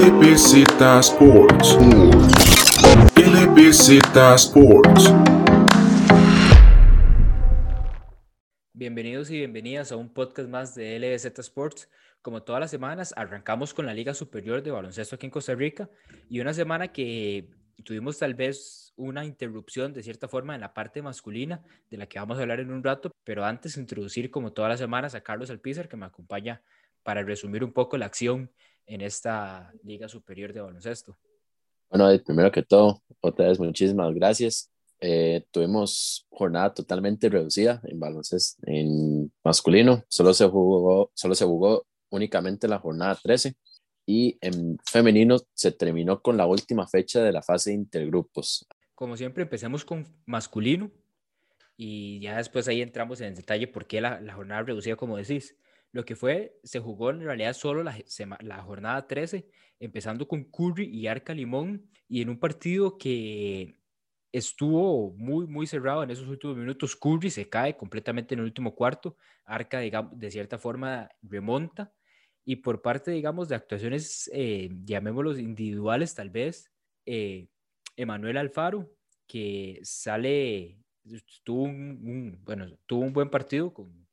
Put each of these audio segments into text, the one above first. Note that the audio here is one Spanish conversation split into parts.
LBZ Sports. LBZ Sports. Bienvenidos y bienvenidas a un podcast más de LBZ Sports. Como todas las semanas, arrancamos con la Liga Superior de Baloncesto aquí en Costa Rica y una semana que tuvimos tal vez una interrupción de cierta forma en la parte masculina, de la que vamos a hablar en un rato, pero antes introducir como todas las semanas a Carlos Alpizar, que me acompaña para resumir un poco la acción en esta Liga Superior de Baloncesto. Bueno, primero que todo, otra vez muchísimas gracias. Eh, tuvimos jornada totalmente reducida en baloncesto en masculino, solo se jugó, solo se jugó únicamente la jornada 13 y en femenino se terminó con la última fecha de la fase de intergrupos. Como siempre, empecemos con masculino y ya después ahí entramos en el detalle por qué la, la jornada reducida, como decís. Lo que fue, se jugó en realidad solo la, jornada 13, empezando con Curry y Arca Limón, y en un partido que estuvo muy, muy cerrado en esos últimos minutos. Curry se cae completamente en el último cuarto, Arca, de cierta forma remonta, y por parte, digamos, de actuaciones, eh, llamémoslos individuales tal vez, eh, Emanuel Alfaro, que sale, tuvo un, bueno, tuvo un buen partido con,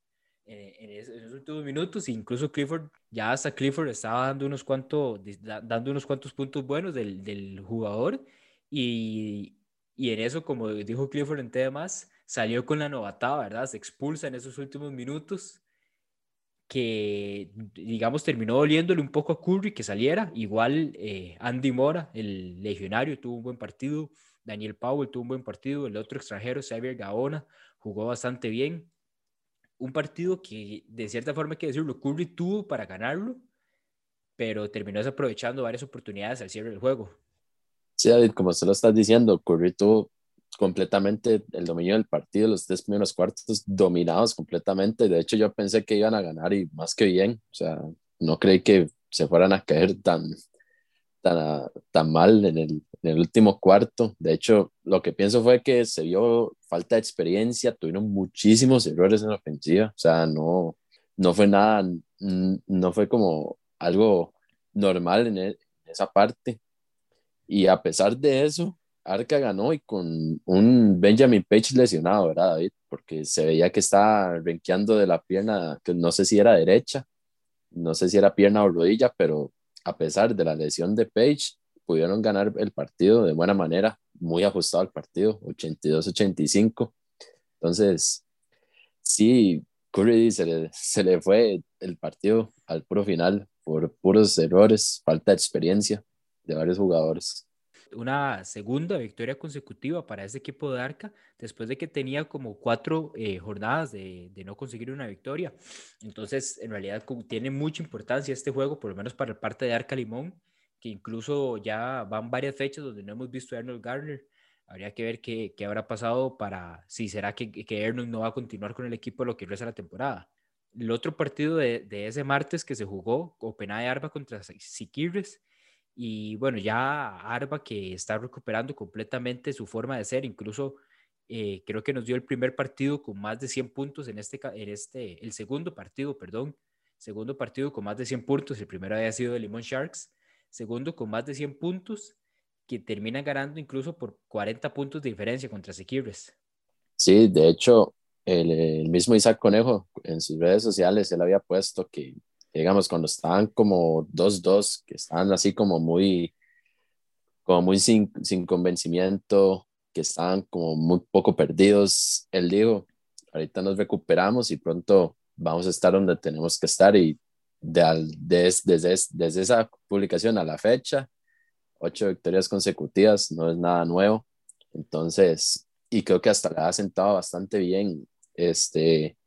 en, esos últimos minutos, incluso Clifford, ya hasta Clifford estaba dando unos cuantos, dando unos cuantos puntos buenos del, del jugador y, y, en eso, como dijo Clifford en temas, salió con la novatada, ¿verdad? Se expulsa en esos últimos minutos que, digamos, terminó doliéndole un poco a Curry que saliera. Igual eh, Andy Mora, el legionario, tuvo un buen partido. Daniel Powell tuvo un buen partido. El otro extranjero, Xavier Gaona, jugó bastante bien un partido que de cierta forma hay que decirlo, Curry tuvo para ganarlo, pero terminó desaprovechando varias oportunidades al cierre del juego. Sí, David, como usted lo está diciendo, Curry tuvo completamente el dominio del partido, los tres primeros cuartos dominados completamente. De hecho, yo pensé que iban a ganar y más que bien. O sea, no creí que se fueran a caer tan, tan, tan mal en el, en el último cuarto. De hecho, lo que pienso fue que se vio falta de experiencia, tuvieron muchísimos errores en la ofensiva, o sea, no, no fue nada, no fue como algo normal en, e, esa parte. Y a pesar de eso, Arca ganó y con un Benjamin Page lesionado, ¿verdad, David? Porque se veía que estaba renqueando de la pierna, que no sé si era derecha, no sé si era pierna o rodilla, pero a pesar de la lesión de Page, pudieron ganar el partido de buena manera, muy ajustado el partido, 82-85. Entonces, sí, Curry se le, se le fue el partido al puro final por puros errores, falta de experiencia de varios jugadores una segunda victoria consecutiva para este equipo de Arca, después de que tenía como cuatro eh, jornadas de, de, no conseguir una victoria. Entonces, en realidad tiene mucha importancia este juego, por lo menos para el parte de Arca Limón, que incluso ya van varias fechas donde no hemos visto a Arnold Garner. Habría que ver qué, qué habrá pasado para si será que, que no va a continuar con el equipo lo que resta la temporada. El otro partido de, de ese martes que se jugó, Copenhague Arba contra Siquirres, y bueno, ya Arba que está recuperando completamente su forma de ser, incluso eh, creo que nos dio el primer partido con más de 100 puntos en este, en este, el segundo partido, perdón, segundo partido con más de 100 puntos, el primero había sido de Limon Sharks, segundo con más de 100 puntos, que termina ganando incluso por 40 puntos de diferencia contra Sequibres. Sí, de hecho, el, el, mismo Isaac Conejo en sus redes sociales, él había puesto que, digamos, cuando estaban como 2-2, que estaban así como muy, como muy sin, sin convencimiento, que estaban como muy poco perdidos, él dijo, ahorita nos recuperamos y pronto vamos a estar donde tenemos que estar y de, desde, desde esa publicación a la fecha, ocho victorias consecutivas, no es nada nuevo. Entonces, y creo que hasta le ha sentado bastante bien este,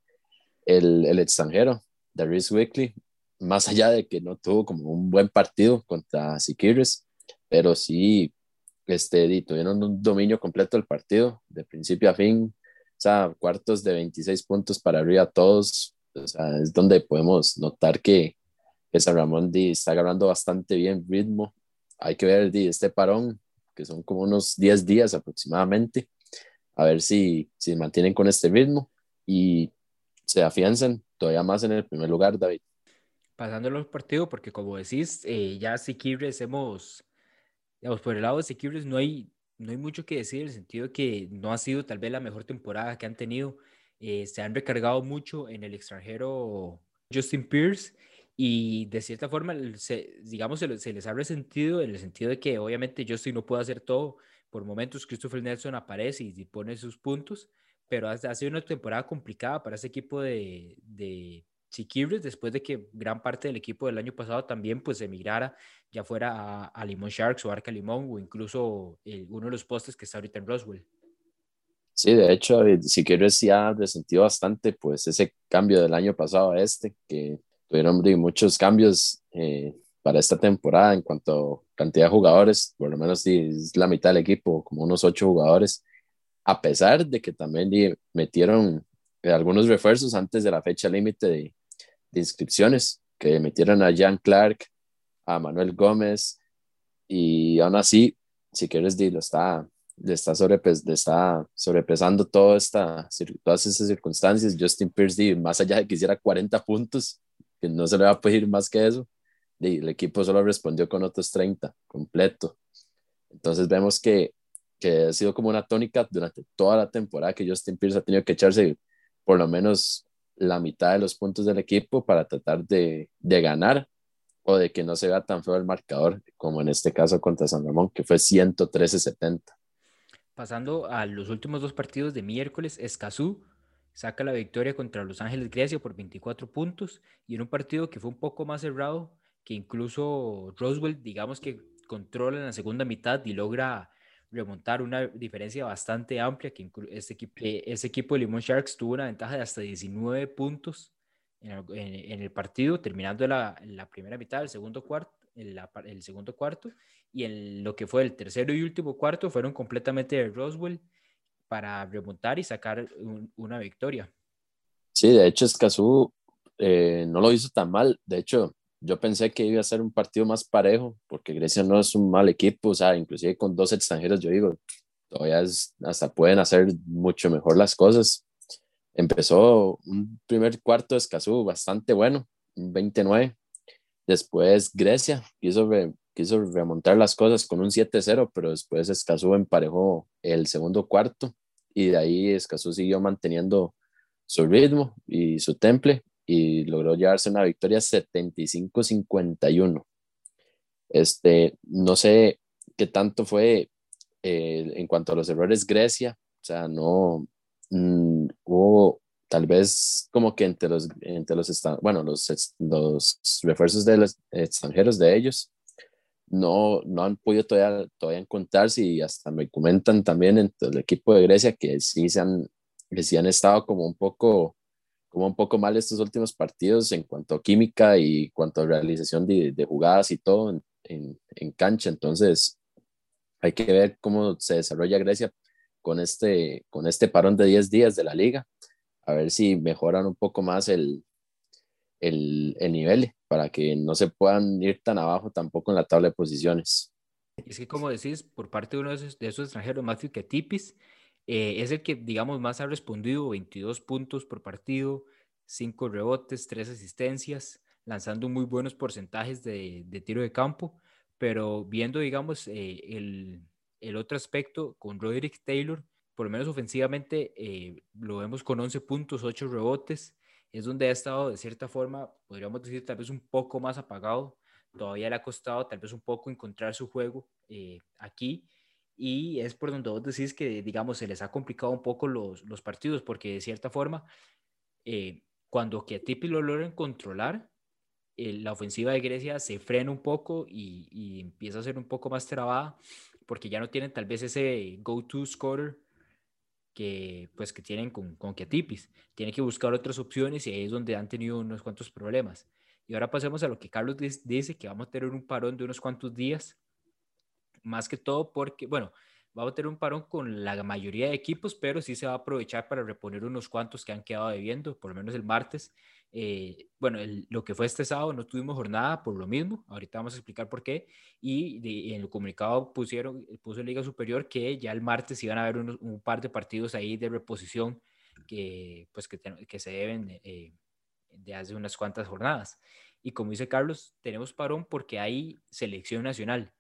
el, el extranjero, Darius Weekly, más allá de que no tuvo como un buen partido contra Siquirres, pero sí este, tuvieron un dominio completo del partido, de principio a fin, o sea, cuartos de 26 puntos para arriba todos, o sea, es donde podemos notar que, que San Ramón Di está agarrando bastante bien ritmo. Hay que ver Di, este parón, que son como unos 10 días aproximadamente, a ver si, si mantienen con este ritmo y se afianzan todavía más en el primer lugar, David. Pasando los partidos, porque como decís, eh, ya Siquibres hemos, digamos, por el lado de Siquibres no hay, no hay mucho que decir, en el sentido de que no ha sido tal vez la mejor temporada que han tenido. Eh, se han recargado mucho en el extranjero Justin Pierce y de cierta forma, digamos, se, les ha resentido en el sentido de que obviamente Justin no puede hacer todo. Por momentos Christopher Nelson aparece y, pone sus puntos, pero ha, sido una temporada complicada para ese equipo de Chiquibres después de que gran parte del equipo del año pasado también pues emigrara, ya fuera a, Limón Sharks o Arca Limón o incluso uno de los postes que está ahorita en Roswell. Sí, de hecho, Siquibres ya ha resentido bastante pues ese cambio del año pasado a este, que tuvieron muchos cambios eh, para esta temporada en cuanto a cantidad de jugadores, por lo menos es la mitad del equipo, como unos ocho jugadores, a pesar de que también metieron eh, algunos refuerzos antes de la fecha límite de, de, inscripciones, que metieron a Jan Clark, a Manuel Gómez, y aún así, si quieres, lo está, le está, sobrepes, le está sobrepesando toda esta, todas estas circunstancias. Justin Pierce, más allá de que hiciera 40 puntos, que no se le va a pedir más que eso. Y el equipo solo respondió con otros 30 completo. Entonces vemos que, que ha sido como una tónica durante toda la temporada que Justin Pierce ha tenido que echarse por lo menos la mitad de los puntos del equipo para tratar de, de ganar o de que no se vea tan feo el marcador como en este caso contra San Ramón, que fue 113-70. Pasando a los últimos dos partidos de miércoles, Escazú saca la victoria contra Los Ángeles Grecia por 24 puntos y en un partido que fue un poco más cerrado, que incluso Roswell, digamos que controla en la segunda mitad y logra remontar una diferencia bastante amplia, que ese equipo, ese equipo de Limón Sharks tuvo una ventaja de hasta 19 puntos en el, partido, terminando la, la, primera mitad, el segundo cuarto, el, el segundo cuarto, y en lo que fue el tercero y último cuarto fueron completamente de Roswell para remontar y sacar una victoria. Sí, de hecho, Escazú eh, no lo hizo tan mal. De hecho, yo pensé que iba a ser un partido más parejo, porque Grecia no es un mal equipo, o sea, inclusive con dos extranjeros, yo digo, todavía hasta pueden hacer mucho mejor las cosas. Empezó un primer cuarto de Escazú bastante bueno, un 29. Después Grecia quiso, quiso remontar las cosas con un 7-0, pero después Escazú emparejó el segundo cuarto y de ahí Escazú siguió manteniendo su ritmo y su temple y logró llevarse una victoria 75-51. Este, no sé qué tanto fue eh, en cuanto a los errores Grecia, o sea, no mm, hubo tal vez como que entre los, entre los, bueno, los, los refuerzos de los extranjeros de ellos no, no han podido todavía, todavía encontrarse y hasta me comentan también entre el equipo de Grecia que sí, se han, que sí han estado como un poco como un poco mal estos últimos partidos en cuanto a química y cuanto a realización de, jugadas y todo en, cancha. Entonces, hay que ver cómo se desarrolla Grecia con este, con este parón de 10 días de la liga, a ver si mejoran un poco más el, el, el nivel para que no se puedan ir tan abajo tampoco en la tabla de posiciones. Es que como decís, por parte de uno de esos extranjeros, Matthew Ketipis, eh, es el que, digamos, más ha respondido, 22 puntos por partido, 5 rebotes, 3 asistencias, lanzando muy buenos porcentajes de, tiro de campo, pero viendo, digamos, eh, el, el, otro aspecto con Roderick Taylor, por lo menos ofensivamente, eh, lo vemos con 11 puntos, 8 rebotes, es donde ha estado de cierta forma, podríamos decir, tal vez un poco más apagado. Todavía le ha costado tal vez un poco encontrar su juego aquí. Y es por donde vos decís que, digamos, se les ha complicado un poco los, los partidos, porque de cierta forma, eh, cuando que a Tipi lo logren controlar, eh, la ofensiva de Grecia se frena un poco y, y, empieza a ser un poco más trabada, porque ya no tienen tal vez ese go-to scorer que, pues, que tienen con, con Kiatipis. Tienen que buscar otras opciones y ahí es donde han tenido unos cuantos problemas. Y ahora pasemos a lo que Carlos dice, que vamos a tener un parón de unos cuantos días, más que todo porque, bueno, vamos a tener un parón con la mayoría de equipos, pero sí se va a aprovechar para reponer unos cuantos que han quedado debiendo, por lo menos el martes, eh, bueno, lo que fue este sábado no tuvimos jornada por lo mismo, ahorita vamos a explicar por qué, y, en el comunicado pusieron, puso Liga Superior que ya el martes iban a haber un par de partidos ahí de reposición que, pues, que, que se deben eh, de hace unas cuantas jornadas. Y como dice Carlos, tenemos parón porque hay selección nacional.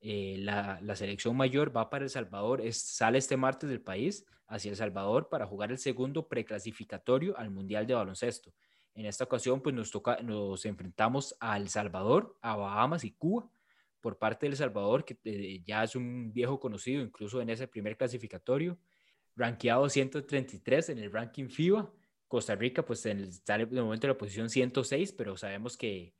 Eh, la, selección mayor va para El Salvador, es, sale este martes del país hacia El Salvador para jugar el segundo preclasificatorio al Mundial de Baloncesto. En esta ocasión, pues nos, toca, nos enfrentamos a El Salvador, a Bahamas y Cuba por parte de El Salvador, que eh, ya es un viejo conocido, incluso en ese primer clasificatorio, rankeado 133 en el ranking FIBA. Costa Rica, pues en el, sale de momento en la posición 106, pero sabemos que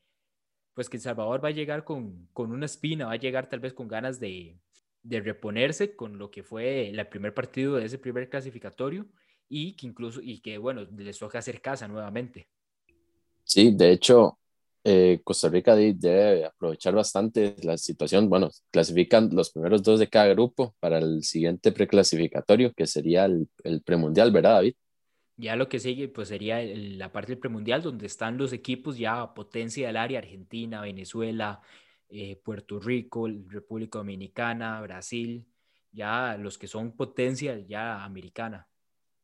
pues que El Salvador va a llegar con, con una espina, va a llegar tal vez con ganas de, de reponerse con lo que fue el primer partido de ese primer clasificatorio y que incluso, y que bueno, les toca hacer casa nuevamente. Sí, de hecho, eh, Costa Rica debe aprovechar bastante la situación. Bueno, clasifican los primeros dos de cada grupo para el siguiente preclasificatorio, que sería el, el premundial, ¿verdad, David? Ya lo que sigue, pues sería la parte del premundial, donde están los equipos ya potencia del área, Argentina, Venezuela, eh, Puerto Rico, República Dominicana, Brasil, ya los que son potencia ya americana.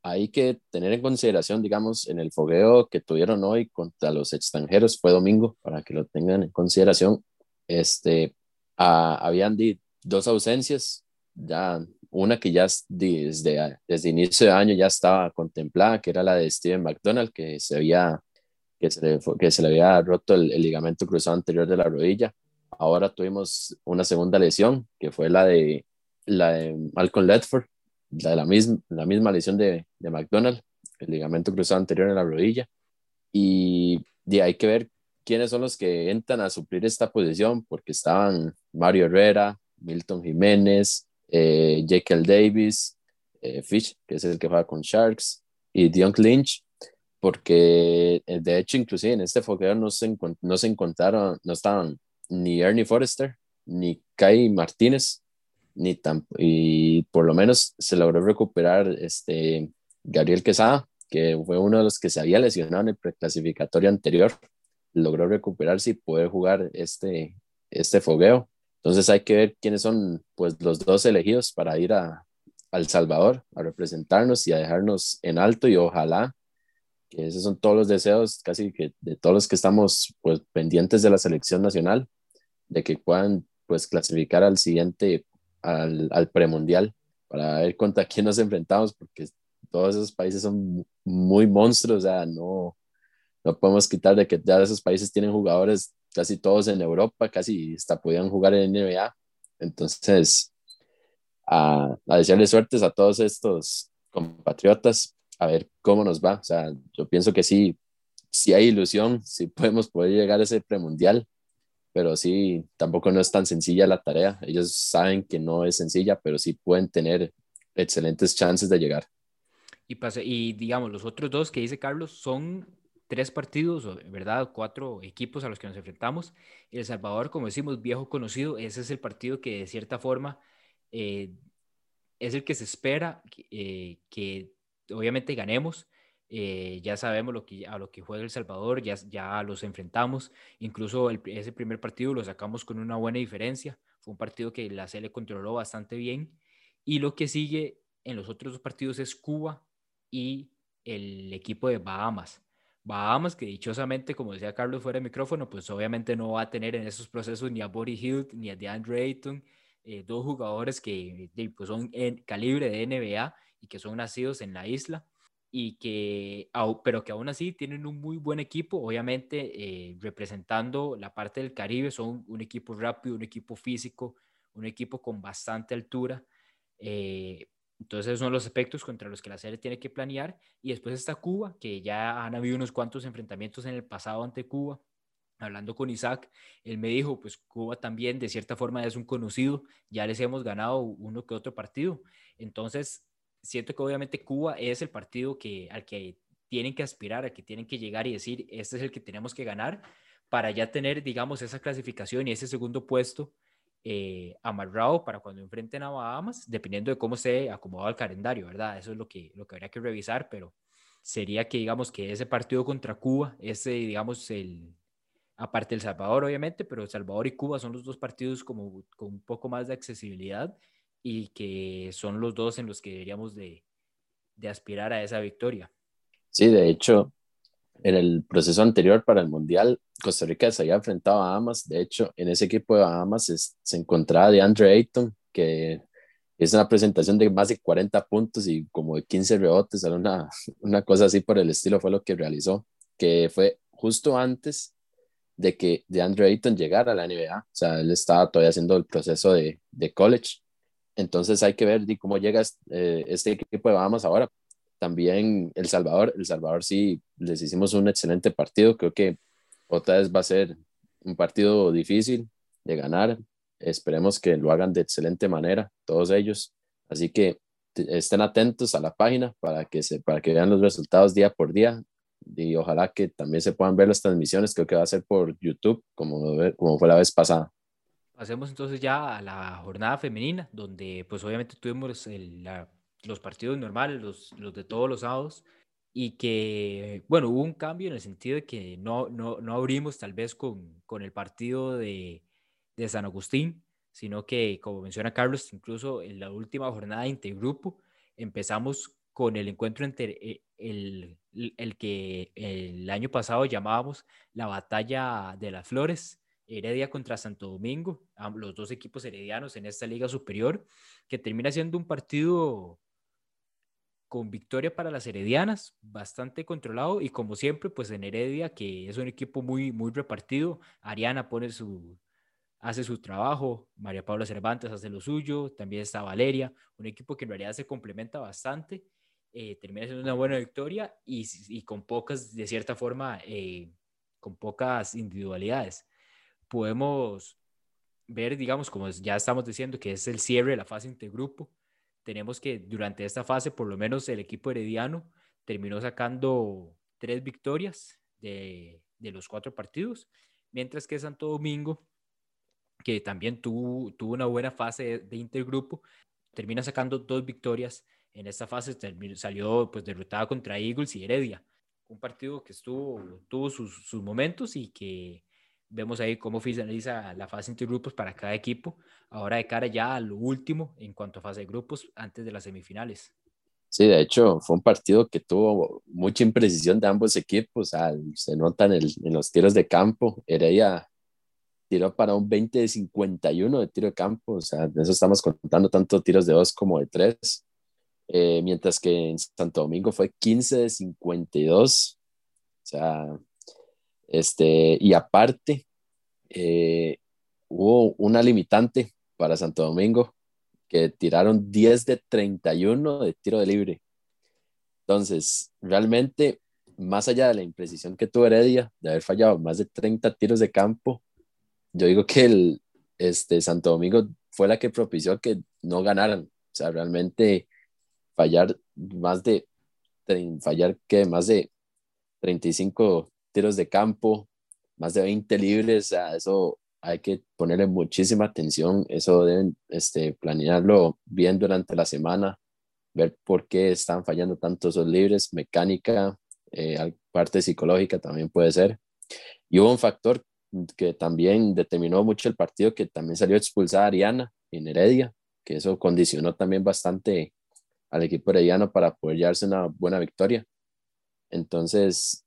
Hay que tener en consideración, digamos, en el fogueo que tuvieron hoy contra los extranjeros, fue domingo, para que lo tengan en consideración, este, habían dos ausencias, ya una que ya desde, desde inicio de año ya estaba contemplada, que era la de Steven McDonald, que se, había, que se, le, que se le había roto el, ligamento cruzado anterior de la rodilla. Ahora tuvimos una segunda lesión, que fue la de, la de Malcolm Ledford, la de la misma, la misma lesión de, de McDonald, el ligamento cruzado anterior en la rodilla. Y de hay que ver quiénes son los que entran a suplir esta posición, porque estaban Mario Herrera, Milton Jiménez, eh, Jekyll Davis, eh, Fish, que es el que juega con Sharks, y Dion Lynch, porque eh, de hecho inclusive en este fogueo no se, no se encontraron, no estaban ni Ernie Forrester, ni Kai Martínez, ni y por lo menos se logró recuperar este Gabriel Quesada, que fue uno de los que se había lesionado en el preclasificatorio anterior, logró recuperarse y poder jugar este, este fogueo. Entonces hay que ver quiénes son pues, los dos elegidos para ir a, El Salvador a representarnos y a dejarnos en alto y ojalá que esos son todos los deseos casi que de todos los que estamos pues, pendientes de la selección nacional, de que puedan pues clasificar al siguiente, al, al premundial, para ver contra quién nos enfrentamos, porque todos esos países son muy monstruos, o sea, no, no podemos quitar de que ya esos países tienen jugadores casi todos en Europa, casi hasta podían jugar en NBA. Entonces, a, a desearle suertes a todos estos compatriotas, a ver cómo nos va. O sea, yo pienso que sí, sí hay ilusión, sí podemos poder llegar a ese premundial, pero sí, tampoco no es tan sencilla la tarea. Ellos saben que no es sencilla, pero sí pueden tener excelentes chances de llegar. Y, y digamos, los otros dos que dice Carlos son tres partidos, ¿verdad? Cuatro equipos a los que nos enfrentamos. El Salvador, como decimos, viejo conocido, ese es el partido que de cierta forma eh, es el que se espera que eh, obviamente ganemos. Eh, ya sabemos lo que, a lo que juega El Salvador, ya, ya los enfrentamos. Incluso ese primer partido lo sacamos con una buena diferencia. Fue un partido que la CL controló bastante bien. Y lo que sigue en los otros dos partidos es Cuba y el equipo de Bahamas. Bahamas, que dichosamente, como decía Carlos fuera de micrófono, pues obviamente no va a tener en esos procesos ni a Body Hilt ni a DeAndre Ayton, eh, dos jugadores que pues son en calibre de NBA y que son nacidos en la isla y que, pero que aún así tienen un muy buen equipo, obviamente eh, representando la parte del Caribe, son un equipo rápido, un equipo físico, un equipo con bastante altura. Eh, entonces, son los aspectos contra los que la serie tiene que planear. Y después está Cuba, que ya han habido unos cuantos enfrentamientos en el pasado ante Cuba. Hablando con Isaac, él me dijo, pues Cuba también de cierta forma es un conocido, ya les hemos ganado uno que otro partido. Entonces, siento que obviamente Cuba es el partido que, al que tienen que aspirar, al que tienen que llegar y decir, este es el que tenemos que ganar para ya tener, digamos, esa clasificación y ese segundo puesto eh, amarrado para cuando enfrenten a Bahamas, dependiendo de cómo se acomodado el calendario, ¿verdad? Eso es lo que, lo que habría que revisar, pero sería que, digamos, que ese partido contra Cuba, ese, digamos, el, aparte El Salvador, obviamente, pero El Salvador y Cuba son los dos partidos como con un poco más de accesibilidad y que son los dos en los que deberíamos de, de aspirar a esa victoria. Sí, de hecho, en el proceso anterior para el Mundial, Costa Rica se había enfrentado a Bahamas. De hecho, en ese equipo de Bahamas se, encontraba de Andre Ayton, que es una presentación de más de 40 puntos y como de 15 rebotes, una, una cosa así por el estilo fue lo que realizó, que fue justo antes de que de Andre Ayton llegara a la NBA. O sea, él estaba todavía haciendo el proceso de, de college. Entonces hay que ver cómo llega eh, este equipo de Bahamas ahora. También El Salvador, El Salvador sí les hicimos un excelente partido. Creo que otra vez va a ser un partido difícil de ganar. Esperemos que lo hagan de excelente manera, todos ellos. Así que estén atentos a la página para que, se, para que vean los resultados día por día y ojalá que también se puedan ver las transmisiones, creo que va a ser por YouTube, como, como fue la vez pasada. Pasemos entonces ya a la jornada femenina, donde pues obviamente tuvimos los partidos normales, los, los de todos los sábados, y que, bueno, hubo un cambio en el sentido de que no, no, no abrimos tal vez con, con el partido de, de San Agustín, sino que, como menciona Carlos, incluso en la última jornada de intergrupo empezamos con el encuentro entre eh, el, el, que el año pasado llamábamos la batalla de las flores, Heredia contra Santo Domingo, los dos equipos heredianos en esta liga superior, que termina siendo un partido con victoria para las heredianas, bastante controlado y como siempre, pues en Heredia, que es un equipo muy, muy repartido, Ariana pone su, hace su trabajo, María Paula Cervantes hace lo suyo, también está Valeria, un equipo que en realidad se complementa bastante eh, termina siendo una buena victoria y, y con pocas, de cierta forma, eh, con pocas individualidades. Podemos ver, digamos, como ya estamos diciendo, que es el cierre de la fase intergrupo. Tenemos que durante esta fase, por lo menos el equipo herediano terminó sacando tres victorias de, de los cuatro partidos, mientras que Santo Domingo, que también tuvo, tuvo una buena fase de, de intergrupo, termina sacando dos victorias en esta fase salió pues derrotada contra Eagles y Heredia. Un partido que estuvo, tuvo sus, sus momentos y que vemos ahí cómo finaliza la fase de grupos para cada equipo, ahora de cara ya a lo último en cuanto a fase de grupos antes de las semifinales. Sí, de hecho, fue un partido que tuvo mucha imprecisión de ambos equipos. se nota en, en, los tiros de campo. Heredia tiró para un 20 de 51 de tiro de campo. O sea, de eso estamos contando tanto tiros de dos como de tres. Eh, mientras que en Santo Domingo fue 15 de 52. O sea, este, y aparte, eh, hubo una limitante para Santo Domingo que tiraron 10 de 31 de tiro de libre. Entonces, realmente, más allá de la imprecisión que tuvo Heredia, de haber fallado más de 30 tiros de campo, yo digo que el este, Santo Domingo fue la que propició que no ganaran. O sea, realmente fallar más de, fallar que más de 35 tiros de campo, más de 20 libres, o eso hay que ponerle muchísima atención, eso deben este, planearlo bien durante la semana, ver por qué están fallando tanto esos libres, mecánica, eh, parte psicológica también puede ser. Y hubo un factor que también determinó mucho el partido, que también salió expulsada Ariana en Heredia, que eso condicionó también bastante al equipo herediano para poder llevarse una buena victoria. Entonces,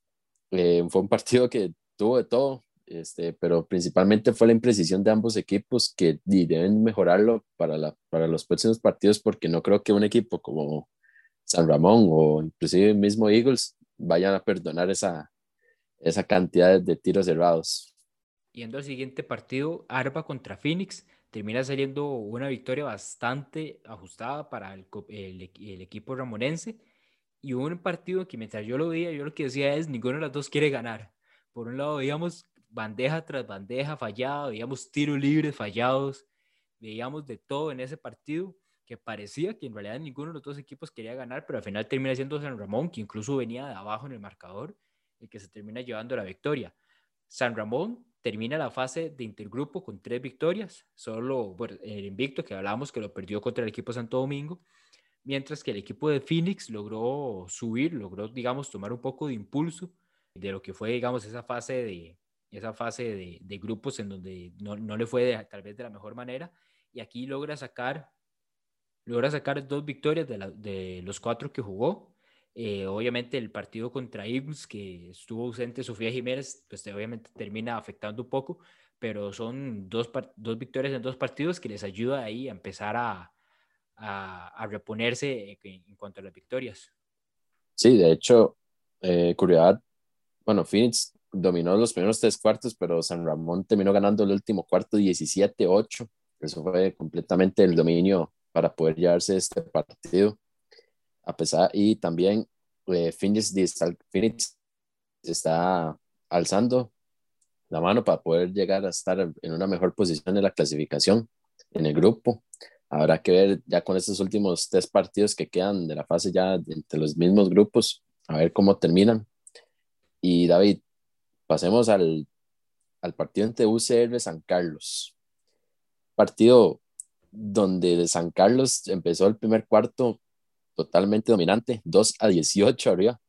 eh, fue un partido que tuvo de todo, este, pero principalmente fue la imprecisión de ambos equipos que deben mejorarlo para, la, para los próximos partidos porque no creo que un equipo como San Ramón o inclusive el mismo Eagles vayan a perdonar esa, esa cantidad de tiros cerrados. Yendo al siguiente partido, Arba contra Phoenix termina saliendo una victoria bastante ajustada para el, el, equipo ramonense y un partido que mientras yo lo veía, yo lo que decía es, ninguno de los dos quiere ganar. Por un lado veíamos bandeja tras bandeja fallada, veíamos tiros libres fallados, veíamos de todo en ese partido que parecía que en realidad ninguno de los dos equipos quería ganar, pero al final termina siendo San Ramón, que incluso venía de abajo en el marcador, el que se termina llevando la victoria. San Ramón termina la fase de intergrupo con tres victorias, solo el invicto que hablábamos que lo perdió contra el equipo Santo Domingo, mientras que el equipo de Phoenix logró subir, logró, digamos, tomar un poco de impulso de lo que fue, digamos, esa fase de, esa fase de, de grupos en donde no, no le fue tal vez de la mejor manera, y aquí logra sacar, logra sacar dos victorias de, de los cuatro que jugó, Eh, obviamente el partido contra Eagles, que estuvo ausente Sofía Jiménez, pues obviamente termina afectando un poco, pero son dos, dos victorias en dos partidos que les ayuda ahí a empezar a, a, reponerse en, cuanto a las victorias. Sí, de hecho, eh, curiosidad, bueno, Phoenix dominó los primeros tres cuartos, pero San Ramón terminó ganando el último cuarto 17-8. Eso fue completamente el dominio para poder llevarse este partido. A pesar, y también eh, Phoenix, Phoenix está alzando la mano para poder llegar a estar en una mejor posición en la clasificación en el grupo. Habrá que ver ya con estos últimos tres partidos que quedan de la fase ya entre los mismos grupos, a ver cómo terminan. Y David, pasemos al, al partido entre UCR San Carlos. Partido donde San Carlos empezó el primer cuarto totalmente dominante, 2 a 18 arriba,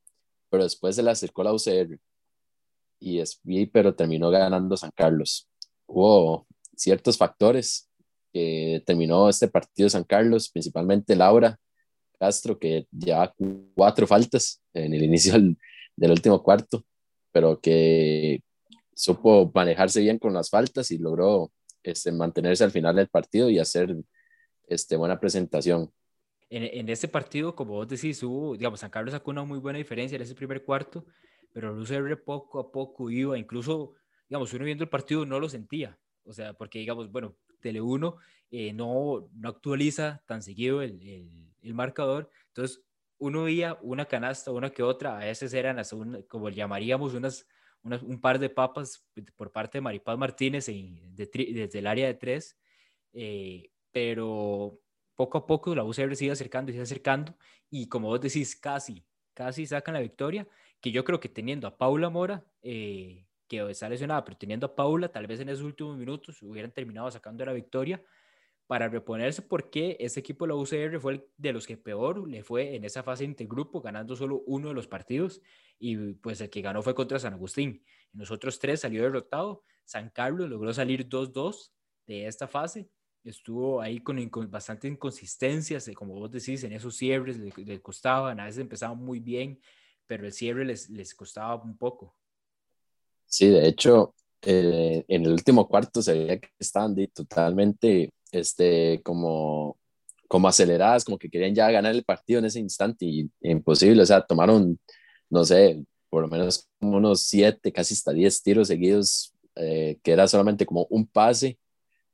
pero después se le acercó la UCR y, es, pero terminó ganando San Carlos. Hubo ciertos factores que terminó este partido San Carlos, principalmente Laura Castro, que lleva cuatro faltas en el inicio del, último cuarto, pero que supo manejarse bien con las faltas y logró este, mantenerse al final del partido y hacer este, buena presentación. En, en este partido, como vos decís, hubo, digamos, San Carlos sacó una muy buena diferencia en ese primer cuarto, pero UCR poco a poco iba, incluso, digamos, uno viendo el partido no lo sentía, o sea, porque, digamos, bueno, Tele 1 eh, no, no actualiza tan seguido el, el, el, marcador, entonces uno veía una canasta, una que otra, a veces eran, las, como llamaríamos, unas, unas, un par de papas por parte de Maripaz Martínez en, de, desde el área de tres, eh, pero poco a poco la UCR sigue acercando y sigue acercando, y como vos decís, casi, casi sacan la victoria, que yo creo que teniendo a Paula Mora, eh, que está lesionada, pero teniendo a Paula, tal vez en esos últimos minutos hubieran terminado sacando la victoria para reponerse porque ese equipo de la UCR fue el de los que peor le fue en esa fase intergrupo, ganando solo uno de los partidos y pues el que ganó fue contra San Agustín. En los otros tres salió derrotado, San Carlos logró salir 2-2 de esta fase, estuvo ahí con bastante inconsistencias, como vos decís, en esos cierres le, le costaban, a veces empezaban muy bien, pero el cierre les, les costaba un poco. Sí, de hecho, eh, en el último cuarto se veía que estaban totalmente este, como, como aceleradas, como que querían ya ganar el partido en ese instante imposible, o sea, tomaron, no sé, por lo menos como unos siete, casi hasta diez tiros seguidos, eh, que era solamente como un pase,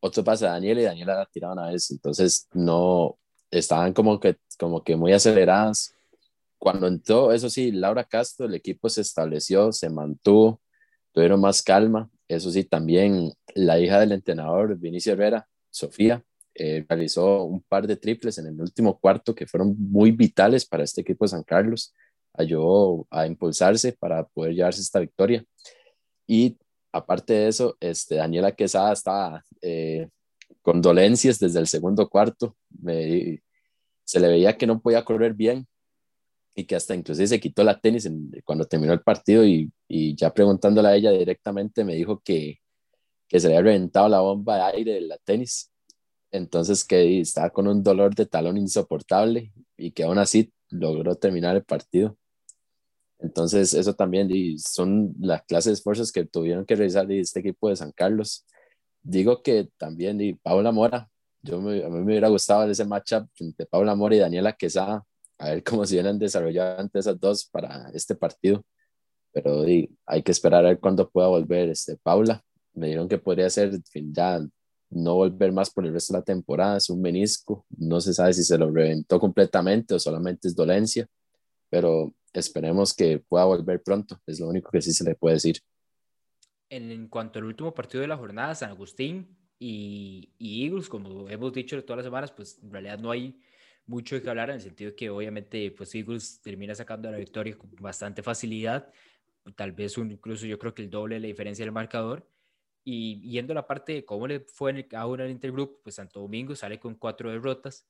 otro pase a Daniela y Daniela la tiraban a veces, entonces no, estaban como que, como que muy aceleradas. Cuando entró, eso sí, Laura Castro, el equipo se estableció, se mantuvo, tuvieron más calma. Eso sí, también la hija del entrenador, Vinicio Herrera, Sofía, eh, realizó un par de triples en el último cuarto que fueron muy vitales para este equipo de San Carlos. Ayudó a impulsarse para poder llevarse esta victoria. Y aparte de eso, este, Daniela Quesada estaba eh, con dolencias desde el segundo cuarto. se le veía que no podía correr bien, y que hasta inclusive se quitó la tenis cuando terminó el partido y, y, ya preguntándole a ella directamente me dijo que, que se le había reventado la bomba de aire de la tenis. Entonces que estaba con un dolor de talón insoportable y que aún así logró terminar el partido. Entonces eso también y son las clases de esfuerzos que tuvieron que realizar este equipo de San Carlos. Digo que también y Paula Mora, yo a mí me hubiera gustado ese matchup entre Paula Mora y Daniela Quesada a ver cómo se vienen desarrollando esas dos para este partido. Pero hay que esperar a ver cuándo pueda volver este, Paula. Me dijeron que podría ser ya no volver más por el resto de la temporada. Es un menisco. No se sabe si se lo reventó completamente o solamente es dolencia. Pero esperemos que pueda volver pronto. Es lo único que sí se le puede decir. En, cuanto al último partido de la jornada, San Agustín y, y Eagles, como hemos dicho todas las semanas, pues en realidad no hay mucho que hablar en el sentido que obviamente pues Eagles termina sacando la victoria con bastante facilidad, tal vez incluso yo creo que el doble de la diferencia del marcador. Y yendo a la parte de cómo le fue en el, a uno el Intergroup, pues Santo Domingo sale con cuatro derrotas,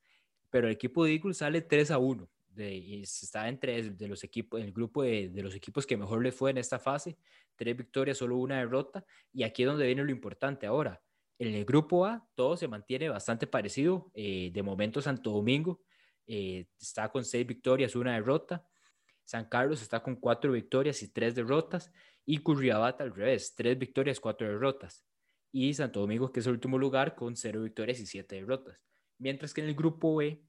pero el equipo de Eagles sale 3 a 1. De, y está entre de los equipos, el grupo de, de, los equipos que mejor le fue en esta fase, tres victorias, solo una derrota, y aquí es donde viene lo importante ahora. El grupo A todo se mantiene bastante parecido. Eh, de momento Santo Domingo eh, está con seis victorias, una derrota. San Carlos está con cuatro victorias y tres derrotas. Y Curriabat al revés, tres victorias, cuatro derrotas. Y Santo Domingo, que es el último lugar, con cero victorias y siete derrotas. Mientras que en el grupo B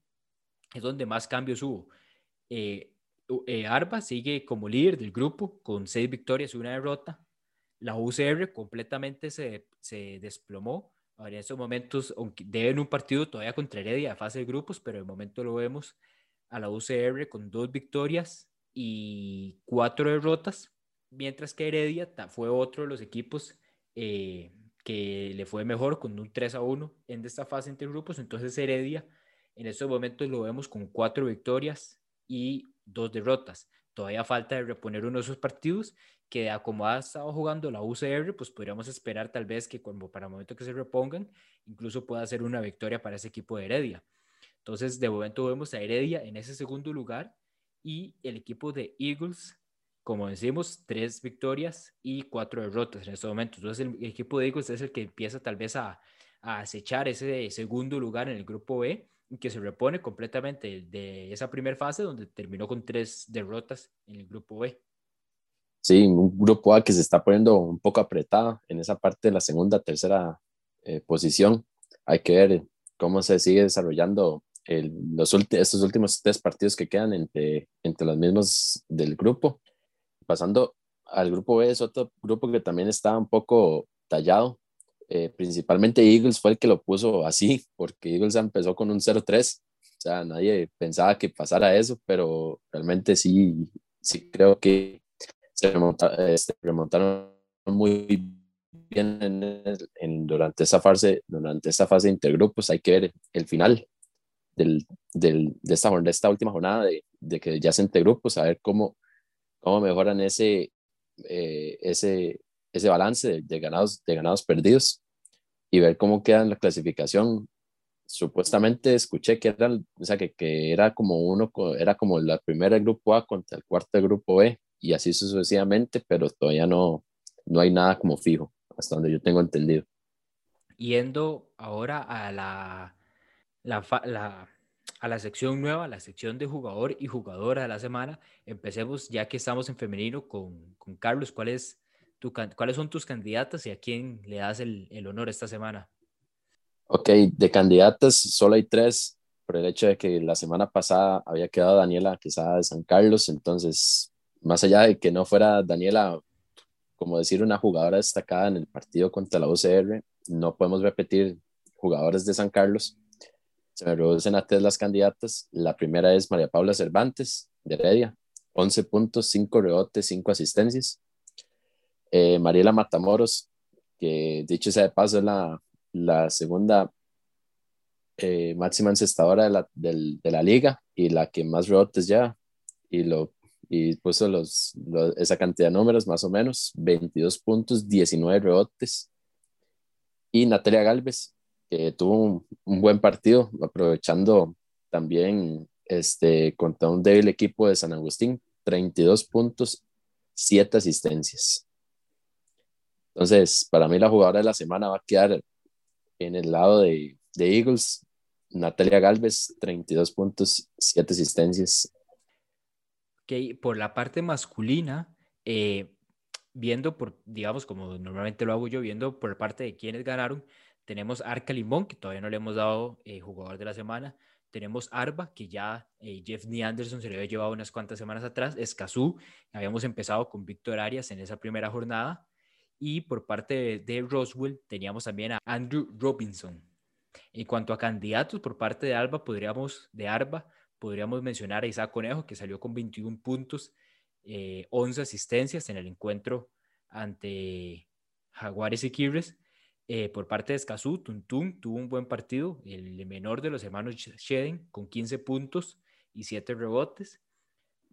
es donde más cambios hubo. Eh, Arba sigue como líder del grupo con seis victorias y una derrota. La UCR completamente se, se desplomó. Ahora en estos momentos, aunque deben un partido todavía contra Heredia a fase de grupos, pero de momento lo vemos a la UCR con dos victorias y cuatro derrotas, mientras que Heredia fue otro de los equipos eh, que le fue mejor con un 3 a 1 en esta fase entre grupos. Entonces Heredia en estos momentos lo vemos con cuatro victorias y dos derrotas. Todavía falta de reponer uno de esos partidos que como ha estado jugando la UCR, pues podríamos esperar tal vez que cuando, para el momento que se repongan, incluso pueda ser una victoria para ese equipo de Heredia. Entonces, de momento vemos a Heredia en ese segundo lugar y el equipo de Eagles, como decimos, tres victorias y cuatro derrotas en este momento. Entonces, el, equipo de Eagles es el que empieza tal vez a, a acechar ese segundo lugar en el grupo B que se repone completamente de esa primera fase donde terminó con tres derrotas en el grupo B. Sí, un grupo A que se está poniendo un poco apretado en esa parte de la segunda, tercera eh, posición. Hay que ver cómo se sigue desarrollando los estos últimos tres partidos que quedan entre, entre los mismos del grupo. Pasando al grupo B, es otro grupo que también está un poco tallado eh, principalmente Eagles fue el que lo puso así, porque Eagles empezó con un 0-3, o sea, nadie pensaba que pasara eso, pero realmente sí, sí creo que se este, remontaron muy bien en, durante esa fase, durante esta fase de intergrupos, hay que ver el final del, del, de, esta, de esta última jornada de, de que ya se intergrupos, a ver cómo, cómo mejoran ese, eh, ese, ese balance de, ganados, de ganados perdidos y ver cómo queda en la clasificación. Supuestamente escuché que era, o sea, que, que era como uno, era como la primera grupo A contra el cuarto grupo B y así sucesivamente, pero todavía no, no hay nada como fijo, hasta donde yo tengo entendido. Yendo ahora a la, la, la, a la sección nueva, la sección de jugador y jugadora de la semana, empecemos ya que estamos en femenino con, con Carlos. ¿Cuál es ¿cuáles son tus candidatas y a quién le das el, el, honor esta semana? Ok, de candidatas solo hay tres, por el hecho de que la semana pasada había quedado Daniela Quesada de San Carlos, entonces, más allá de que no fuera Daniela, como decir, una jugadora destacada en el partido contra la UCR, no podemos repetir jugadores de San Carlos. Se me reducen a tres las candidatas. La primera es María Paula Cervantes, de Heredia, 11 puntos, 5 rebotes, 5 asistencias. Eh, Mariela Matamoros, que dicho sea de paso es la, segunda eh, máxima encestadora de la, de la liga y la que más rebotes ya y, lo, y puso los, esa cantidad de números más o menos, 22 puntos, 19 rebotes. Y Natalia Galvez, que tuvo un, un buen partido, aprovechando también este, contra un débil equipo de San Agustín, 32 puntos, 7 asistencias. Entonces, para mí la jugadora de la semana va a quedar en el lado de, de Eagles, Natalia Galvez, 32 puntos, 7 asistencias. Ok, por la parte masculina, eh, viendo por, digamos, como normalmente lo hago yo, viendo por parte de quienes ganaron, tenemos Arca Limón, que todavía no le hemos dado eh, jugador de la semana. Tenemos Arba, que ya eh, Jeff Ni Anderson se le había llevado unas cuantas semanas atrás. Escazú, habíamos empezado con Víctor Arias en esa primera jornada. Y por parte de, Roswell teníamos también a Andrew Robinson. En cuanto a candidatos por parte de Alba, podríamos, de Arba, podríamos mencionar a Isaac Conejo, que salió con 21 puntos, 11 eh, asistencias en el encuentro ante Jaguares y Quibres. Eh, por parte de Escazú, Tuntun tuvo un buen partido, el menor de los hermanos Sheden, con 15 puntos y 7 rebotes.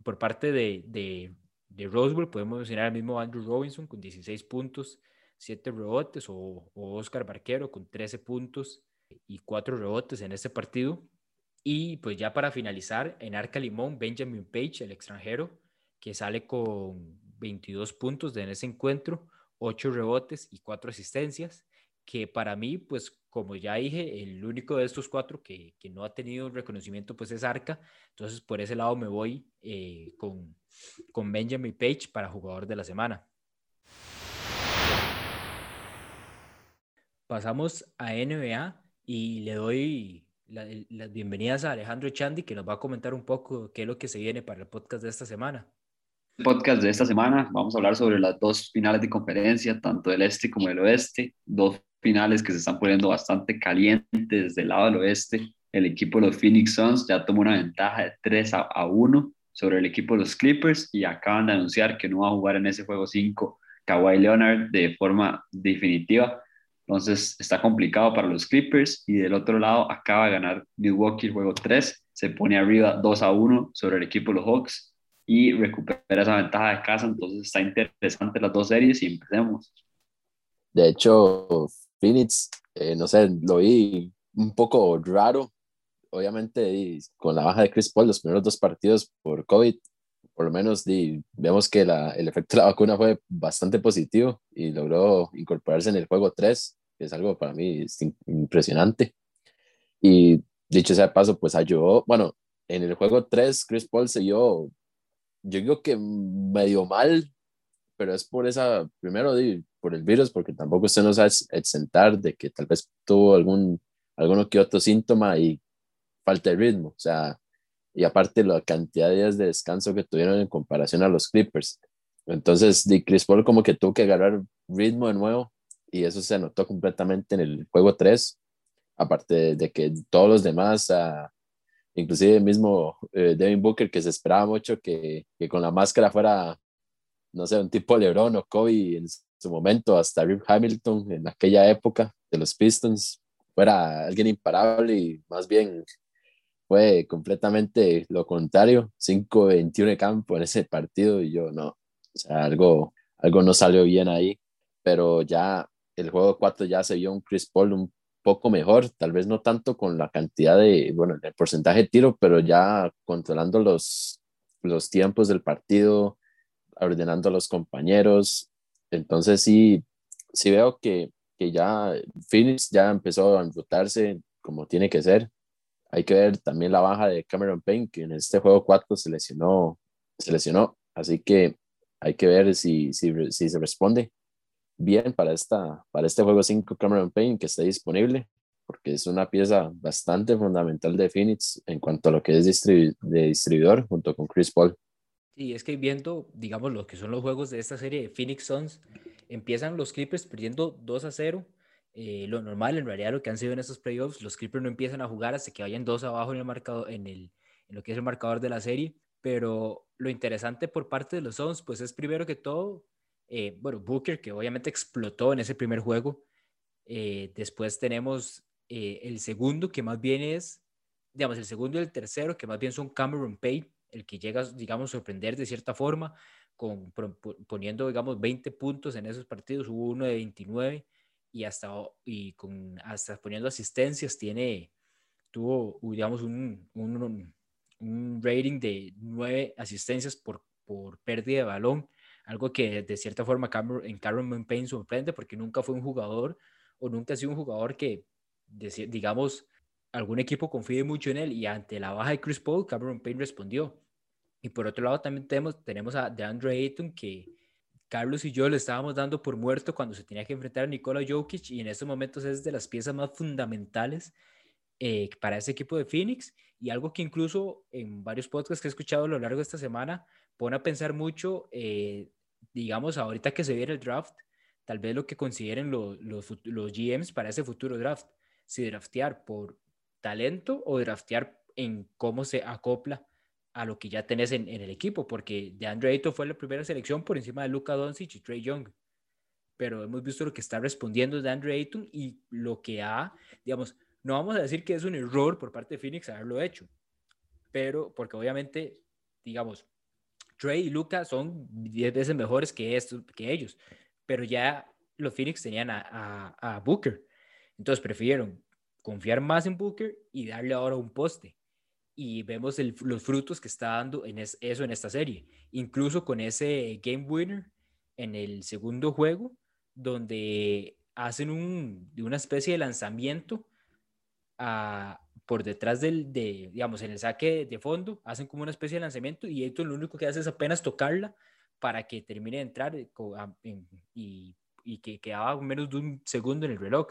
Por parte de de Roswell podemos mencionar al mismo Andrew Robinson con 16 puntos, 7 rebotes, o, Oscar Barquero con 13 puntos y 4 rebotes en este partido. Y pues ya para finalizar, en Arca Limón, Benjamin Page, el extranjero, que sale con 22 puntos en ese encuentro, 8 rebotes y 4 asistencias, que para mí, pues como ya dije, el único de estos cuatro que, que no ha tenido reconocimiento pues es Arca, entonces por ese lado me voy eh, con, con Benjamin Page para jugador de la semana. Pasamos a NBA y le doy las bienvenidas a Alejandro Chandi que nos va a comentar un poco qué es lo que se viene para el podcast de esta semana. El podcast de esta semana vamos a hablar sobre las dos finales de conferencia, tanto del este como del oeste, dos finales que se están poniendo bastante calientes del lado del oeste. El equipo de los Phoenix Suns ya tomó una ventaja de 3 a 1 sobre el equipo de los Clippers y acaban de anunciar que no va a jugar en ese juego 5 Kawhi Leonard de forma definitiva. Entonces está complicado para los Clippers y del otro lado acaba de ganar Milwaukee el juego 3, se pone arriba 2 a 1 sobre el equipo de los Hawks y recupera esa ventaja de casa. Entonces está interesante las dos series y empecemos. De hecho, Phoenix, eh, no sé, lo vi un poco raro. Obviamente, con la baja de Chris Paul, los primeros dos partidos por COVID, por lo menos vemos que el efecto de la vacuna fue bastante positivo y logró incorporarse en el juego 3, que es algo para mí impresionante. Y dicho sea de paso, pues ayudó, bueno, en el juego 3 Chris Paul se dio, yo digo que medio mal, pero es por esa, primero por el virus, porque tampoco usted nos a exentar de que tal vez tuvo algún, alguno que otro síntoma y falta de ritmo, o sea, y aparte la cantidad de días de descanso que tuvieron en comparación a los Clippers. Entonces, de Chris Paul como que tuvo que agarrar ritmo de nuevo y eso se notó completamente en el juego 3, aparte de, que todos los demás, uh, inclusive el mismo eh, Devin Booker, que se esperaba mucho que, que, con la máscara fuera, no sé, un tipo LeBron o Kobe en su momento, hasta Rip Hamilton en aquella época de los Pistons, fuera alguien imparable y más bien fue completamente lo contrario, 5-21 de campo en ese partido y yo no, o sea, algo, algo no salió bien ahí, pero ya el juego 4 ya se vio un Chris Paul un poco mejor, tal vez no tanto con la cantidad de, bueno, el porcentaje de tiro, pero ya controlando los, los tiempos del partido, ordenando a los compañeros, entonces sí, sí veo que, que ya Phoenix ya empezó a enrutarse como tiene que ser, hay que ver también la baja de Cameron Payne, que en este juego 4 se lesionó, se lesionó. Así que hay que ver si, si, se responde bien para, esta, para este juego 5 Cameron Payne que esté disponible, porque es una pieza bastante fundamental de Phoenix en cuanto a lo que es de distribuidor junto con Chris Paul. Sí, es que viendo, digamos, lo que son los juegos de esta serie de Phoenix Suns, empiezan los Clippers perdiendo 2 a 0 eh, lo normal, en realidad, lo que han sido en estos playoffs, los Clippers no empiezan a jugar hasta que vayan dos abajo en, el marcador, en, el, en lo que es el marcador de la serie. Pero lo interesante por parte de los Suns, pues es primero que todo, eh, bueno, Booker, que obviamente explotó en ese primer juego. Eh, después tenemos el segundo, que más bien es, digamos, el segundo y el tercero, que más bien son Cameron Payne, el que llega, digamos, a sorprender de cierta forma, con, poniendo, digamos, 20 puntos en esos partidos. Hubo uno de 29 y hasta, y con, hasta poniendo asistencias tiene, tuvo, digamos, un, un, rating de nueve asistencias por, por pérdida de balón, algo que de cierta forma en Cameron Payne sorprende porque nunca fue un jugador o nunca ha sido un jugador que, digamos, algún equipo confíe mucho en él y ante la baja de Chris Paul, Cameron Payne respondió. Y por otro lado también tenemos, tenemos a DeAndre Ayton que Carlos y yo le estábamos dando por muerto cuando se tenía que enfrentar a Nikola Jokic y en estos momentos es de las piezas más fundamentales eh, para ese equipo de Phoenix y algo que incluso en varios podcasts que he escuchado a lo largo de esta semana pone a pensar mucho, eh, digamos, ahorita que se viene el draft, tal vez lo que consideren los, los GMs para ese futuro draft, si draftear por talento o draftear en cómo se acopla a lo que ya tenés en, el equipo, porque de Andre Ayton fue la primera selección por encima de Luka Doncic y Trey Young. Pero hemos visto lo que está respondiendo de Andre Ayton y lo que ha, digamos, no vamos a decir que es un error por parte de Phoenix haberlo hecho, pero porque obviamente, digamos, Trey y Luka son 10 veces mejores que, estos, que ellos, pero ya los Phoenix tenían a, a Booker, entonces prefirieron confiar más en Booker y darle ahora un poste y vemos los frutos que está dando en eso en esta serie. Incluso con ese game winner en el segundo juego, donde hacen un, una especie de lanzamiento por detrás del, de, digamos, en el saque de fondo, hacen como una especie de lanzamiento y Ayton lo único que hace es apenas tocarla para que termine de entrar eh, y, y que quedaba menos de un segundo en el reloj,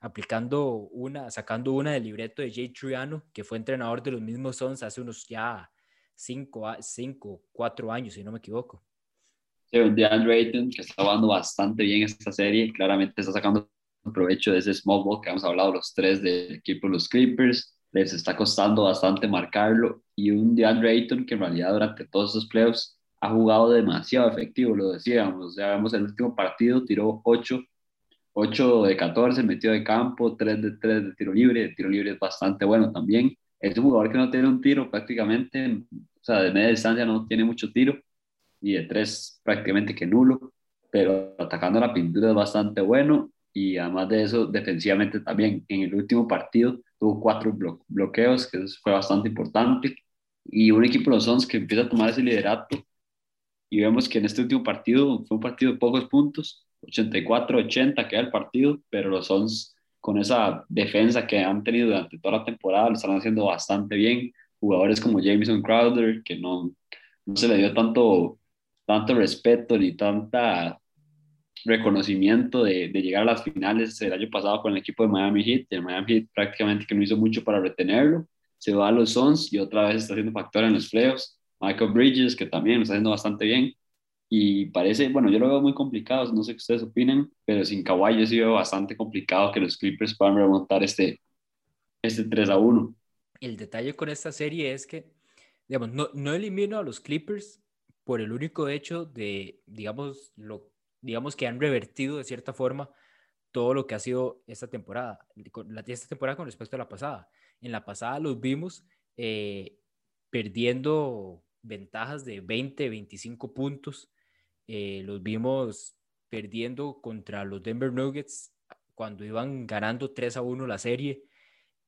aplicando una, sacando una del libreto de Jay Triano, que fue entrenador de los mismos Suns hace unos ya cinco, cinco, cuatro años, si no me equivoco. Sí, DeAndre Ayton, que está jugando bastante bien esta serie, claramente está sacando provecho de ese small ball que hemos hablado los tres del equipo de los Clippers, les está costando bastante marcarlo, y un DeAndre Ayton que en realidad durante todos esos playoffs ha jugado demasiado efectivo, lo decíamos, sea, vemos el último partido, tiró 8, 8 de 14, metió de campo, 3 de 3 de tiro libre, el tiro libre es bastante bueno también, es un jugador que no tiene un tiro prácticamente, o sea, de media distancia no tiene mucho tiro, y de 3 prácticamente que nulo, pero atacando la pintura es bastante bueno, y además de eso, defensivamente también, en el último partido tuvo 4 bloqueos, que eso fue bastante importante, y un equipo de los Suns que empieza a tomar ese liderato y vemos que en este último partido fue un partido de pocos puntos, 84-80 queda el partido, pero los Suns con esa defensa que han tenido durante toda la temporada lo están haciendo bastante bien. Jugadores como Jameson Crowder, que no, no se le dio tanto, tanto respeto ni tanta reconocimiento de, de, llegar a las finales el año pasado con el equipo de Miami Heat. El Miami Heat prácticamente que no hizo mucho para retenerlo. Se va a los Suns y otra vez está haciendo factor en los playoffs. Michael Bridges, que también lo está haciendo bastante bien. Y parece, bueno, yo lo veo muy complicado, no sé qué ustedes opinen, pero sin Kawhi yo sí veo bastante complicado que los Clippers puedan remontar este, este 3 a 1. El detalle con esta serie es que, digamos, no, no elimino a los Clippers por el único hecho de, digamos, lo, digamos que han revertido de cierta forma todo lo que ha sido esta temporada, esta temporada con respecto a la pasada. En la pasada los vimos eh, perdiendo ventajas de 20, 25 puntos. Eh, los vimos perdiendo contra los Denver Nuggets cuando iban ganando 3 a 1 la serie.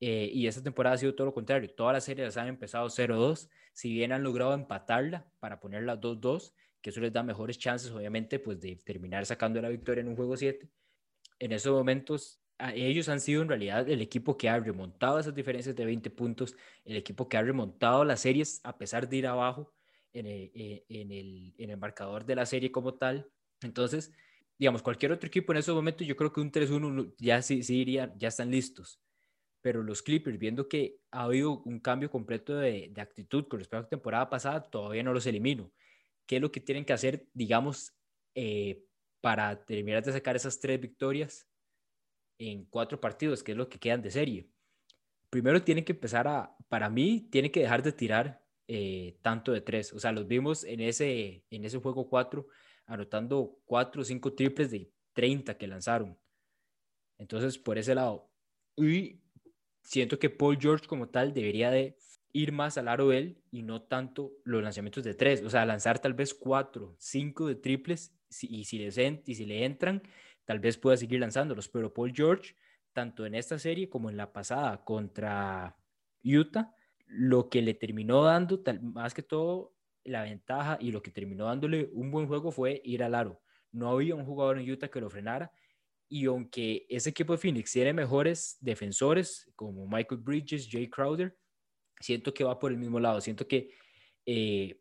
Eh, y esta temporada ha sido todo lo contrario. Todas las series han empezado 0-2. Si bien han logrado empatarla para ponerla 2-2, que eso les da mejores chances, obviamente, pues de terminar sacando la victoria en un juego 7. En esos momentos ellos han sido en realidad el equipo que ha remontado esas diferencias de 20 puntos, el equipo que ha remontado las series a pesar de ir abajo en el, eh, en el, en el marcador de la serie como tal. Entonces, digamos, cualquier otro equipo en esos momentos, yo creo que un 3-1 ya sí, sí iría, ya están listos. Pero los Clippers, viendo que ha habido un cambio completo de, de actitud con respecto a la temporada pasada, todavía no los elimino. ¿Qué es lo que tienen que hacer, digamos, eh, para terminar de sacar esas tres victorias? en cuatro partidos, que es lo que quedan de serie. Primero tiene que empezar a, para mí, tiene que dejar de tirar eh, tanto de tres. O sea, los vimos en ese, en ese juego cuatro, anotando cuatro o cinco triples de 30 que lanzaron. Entonces, por ese lado. Y siento que Paul George como tal debería de ir más al aro él y no tanto los lanzamientos de tres. O sea, lanzar tal vez cuatro, cinco de triples y si, les y si le entran, tal vez pueda seguir lanzándolos, pero Paul George, tanto en esta serie como en la pasada contra Utah, lo que le terminó dando, más que todo, la ventaja y lo que terminó dándole un buen juego fue ir al aro. No había un jugador en Utah que lo frenara. Y aunque ese equipo de Phoenix tiene mejores defensores como Michael Bridges, Jay Crowder, siento que va por el mismo lado. Siento que eh,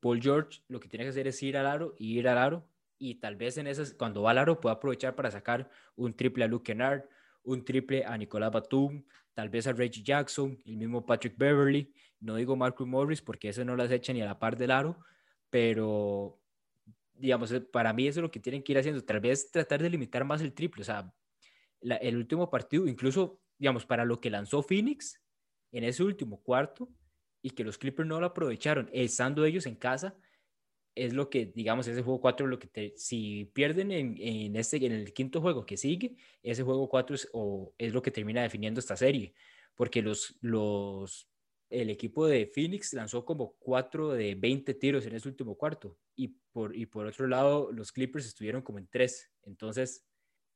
Paul George lo que tiene que hacer es ir al aro y ir al aro y tal vez en esas, cuando va al aro pueda aprovechar para sacar un triple a Luke Kennard, un triple a Nicolás Batum, tal vez a Reggie Jackson, el mismo Patrick Beverly, no digo Marcus Morris porque eso no las echa ni a la par del aro, pero digamos, eh, para mí eso es lo que tienen que ir haciendo, tal vez tratar de limitar más el triple, o sea, el último partido, incluso, digamos, para lo que lanzó Phoenix en ese último cuarto y que los Clippers no lo aprovecharon, estando ellos en casa, es lo que, digamos, ese juego 4, lo que te, si pierden en, en, este, en el quinto juego que sigue, ese juego 4 es, o, es lo que termina definiendo esta serie, porque los, los, el equipo de Phoenix lanzó como 4 de 20 tiros en ese último cuarto, y por, y por otro lado, los Clippers estuvieron como en 3, entonces,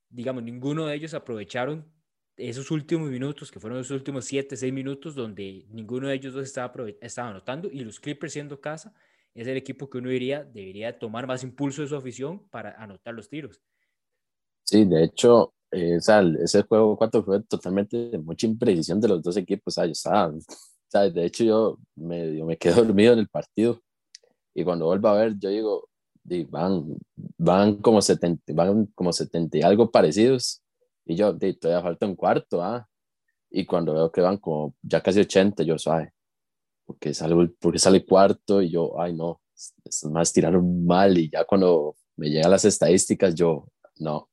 digamos, ninguno de ellos aprovecharon esos últimos minutos, que fueron los últimos 7, 6 minutos, donde ninguno de ellos dos estaba, estaba anotando, y los Clippers siendo casa, es el equipo que uno diría debería tomar más impulso de su afición para anotar los tiros. Sí, de hecho, eh, o sea, ese juego 4 fue totalmente de mucha imprecisión de los dos equipos. O sea, yo estaba, o sea, de hecho, yo medio me quedé dormido en el partido. Y cuando vuelvo a ver, yo digo, di, van, van, como 70, van como 70 y algo parecidos. Y yo, todavía falta un cuarto, ¿ah? Y cuando veo que van como ya casi 80, yo, suave, porque sale, porque sale cuarto y yo, ay, no, estos más tiraron mal. Y ya cuando me llegan las estadísticas, yo, no,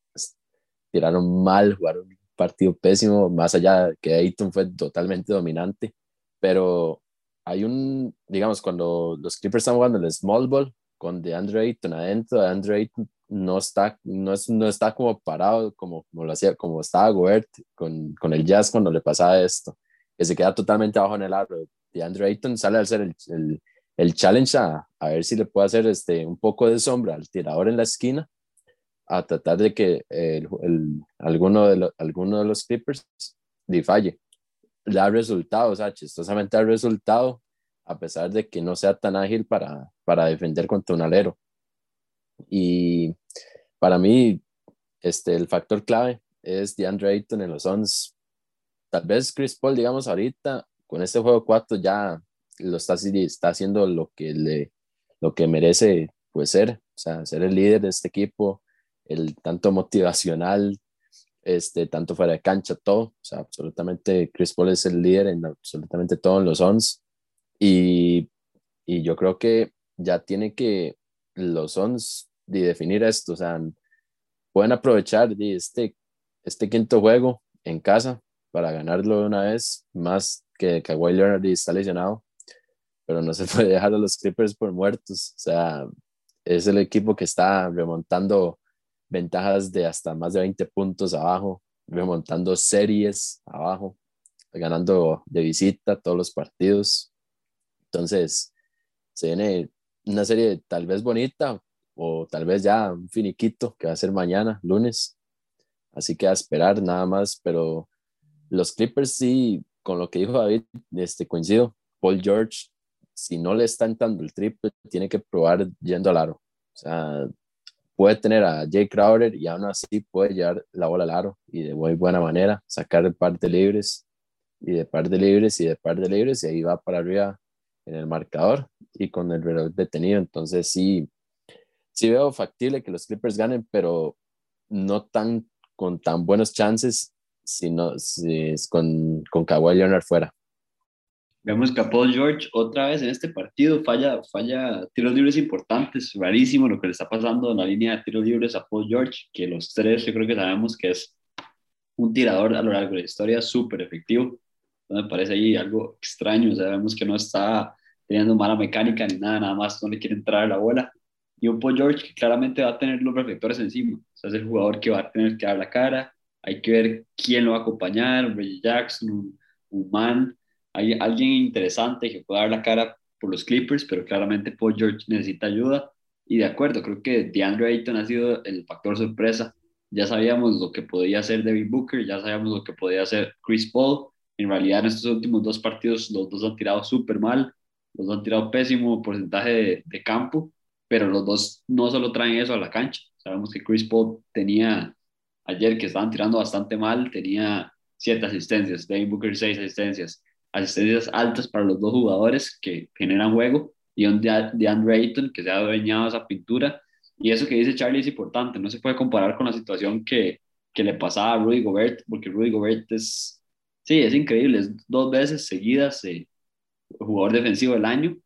tiraron mal, jugaron un partido pésimo, más allá que Ayton fue totalmente dominante, pero hay un, digamos, cuando los Clippers están jugando el small ball con DeAndre Ayton adentro, DeAndre Ayton no está, no, es, no está como parado como, como lo hacía, como estaba Gobert con, con el Jazz cuando le pasaba esto, que se queda totalmente abajo en el aro. DeAndre Ayton sale a hacer el, el, el challenge a, a, ver si le puede hacer este, un poco de sombra al tirador en la esquina a tratar de que el, alguno, de lo, alguno de los Clippers falle. Da resultado, o sea, chistosamente da resultado, a pesar de que no sea tan ágil para, para defender contra un alero. Y para mí, este, el factor clave es DeAndre Ayton en los Suns. Tal vez Chris Paul, digamos, ahorita con este juego 4 ya lo está, está haciendo lo que, le, lo que merece pues, ser, o sea, ser el líder de este equipo, el tanto motivacional, este, tanto fuera de cancha, todo. O sea, absolutamente Chris Paul es el líder en absolutamente todo en los ONS. Y, y yo creo que ya tiene que los ONS de definir esto. O sea, pueden aprovechar de este, este quinto juego en casa para ganarlo de una vez, más que Kawhi Leonard está lesionado. Pero no se puede dejar a los Clippers por muertos. O sea, es el equipo que está remontando ventajas de hasta más de 20 puntos abajo, remontando series abajo, ganando de visita todos los partidos. Entonces, se viene una serie tal vez bonita o tal vez ya un finiquito que va a ser mañana, lunes. Así que a esperar nada más, pero los Clippers sí, con lo que dijo David, este, coincido. Paul George, si no le está entrando el triple, tiene que probar yendo al aro. O sea, puede tener a Jay Crowder y aún así puede llevar la bola al aro y de muy buena manera, sacar de libres y de par de libres y de par de libres y ahí va para arriba en el marcador y con el reloj detenido. Entonces sí, sí veo factible que los Clippers ganen, pero no tan con tan buenos chances sino si es con, con Kawhi Leonard fuera. Vemos que a Paul George otra vez en este partido falla, falla tiros libres importantes, rarísimo lo que le está pasando en la línea de tiros libres a Paul George, que los tres yo creo que sabemos que es un tirador a lo largo de la historia súper efectivo. Me parece ahí algo extraño, sabemos que no está teniendo mala mecánica ni nada, nada más no le quiere entrar la bola. Y un Paul George que claramente va a tener los reflectores encima, o sea, es el jugador que va a tener que dar la cara, hay que ver quién lo va a acompañar, Reggie Jackson, un, un man hay alguien interesante que pueda dar la cara por los Clippers, pero claramente Paul George necesita ayuda. Y de acuerdo, creo que DeAndre Ayton ha sido el factor sorpresa. Ya sabíamos lo que podía hacer David Booker, ya sabíamos lo que podía hacer Chris Paul. En realidad, en estos últimos dos partidos, los dos han tirado súper mal, los dos han tirado pésimo porcentaje de, de campo, pero los dos no solo traen eso a la cancha. Sabemos que Chris Paul tenía ayer que estaban tirando bastante mal, tenía siete asistencias, David Booker seis asistencias asistencias altas para los dos jugadores que generan juego y un de Andre Ayton que se ha adueñado esa pintura. Y eso que dice Charlie es importante, no se puede comparar con la situación que, que le pasaba a Rudy Gobert, porque Rudy Gobert es, sí, es increíble, es dos veces seguidas eh, jugador defensivo del año,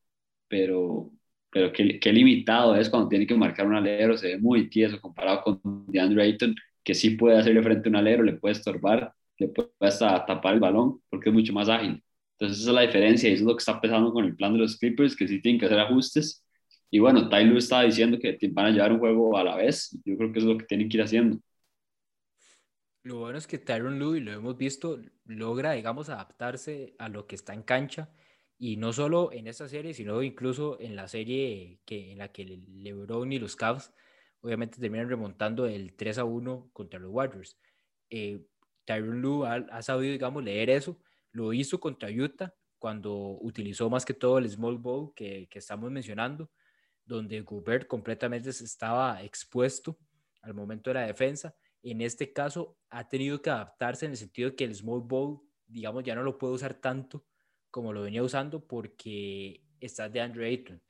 pero, pero qué, qué, limitado es cuando tiene que marcar un alero, se ve muy tieso comparado con DeAndre Ayton, que sí puede hacerle frente a un alero, le puede estorbar, le puede hasta tapar el balón, porque es mucho más ágil. Entonces esa es la diferencia y eso es lo que está pasando con el plan de los Clippers, que sí tienen que hacer ajustes. Y bueno, Tyler estaba diciendo que van a llevar un juego a la vez. Yo creo que es lo que tienen que ir haciendo. Lo bueno es que Tyron Lue, lo hemos visto, logra, digamos, adaptarse a lo que está en cancha. Y no solo en esta serie, sino incluso en la serie que, en la que LeBron y los Cavs obviamente terminan remontando el 3 a 1 contra los Warriors. Eh, Tyron Lue ha, ha sabido, digamos, leer eso lo hizo contra Utah cuando utilizó más que todo el small ball que, que estamos mencionando, donde Gobert completamente estaba expuesto al momento de la defensa. en este caso ha tenido que adaptarse en el sentido de que el small ball, digamos, ya no lo puede usar tanto como lo venía usando porque está de Andre Ayton.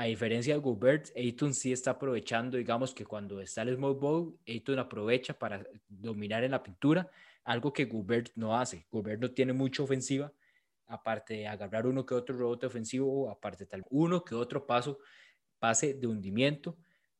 A diferencia de Gobert, Ayton sí está aprovechando, digamos que cuando está el small ball, Ayton aprovecha para dominar en la pintura, algo que Gobert no hace. Gobert no tiene mucha ofensiva, aparte de agarrar uno que otro rebote ofensivo, aparte tal uno que otro paso, pase de hundimiento,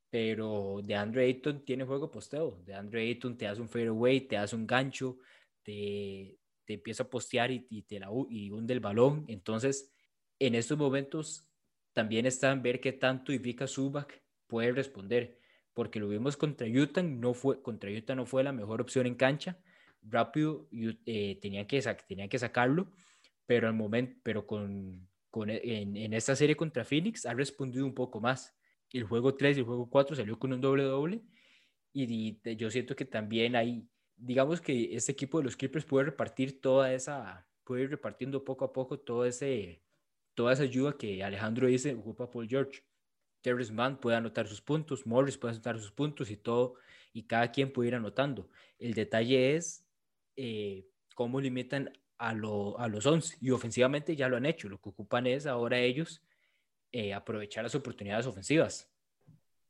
pero de Andre Ayton tiene juego posteo. De Andre Ayton te hace un fadeaway, te hace un gancho, te, te empieza a postear y, y, te la, y hunde el balón. Entonces, en estos momentos también está en ver qué tanto Ivica Zubac puede responder, porque lo vimos contra Utah, no fue, contra Utah no fue la mejor opción en cancha, rápido eh, tenía, que tenía que sacarlo, pero, al momento, pero con, con en, en, esta serie contra Phoenix ha respondido un poco más. El juego 3 y el juego 4 salió con un doble doble y, y yo siento que también hay, digamos que este equipo de los Clippers puede repartir toda esa, puede ir repartiendo poco a poco todo ese, toda esa ayuda que Alejandro dice ocupa Paul George. Terrence Mann puede anotar sus puntos, Morris puede anotar sus puntos y todo, y cada quien puede ir anotando. El detalle es eh, cómo limitan a, lo, a los 11 y ofensivamente ya lo han hecho. Lo que ocupan es ahora ellos eh, aprovechar las oportunidades ofensivas.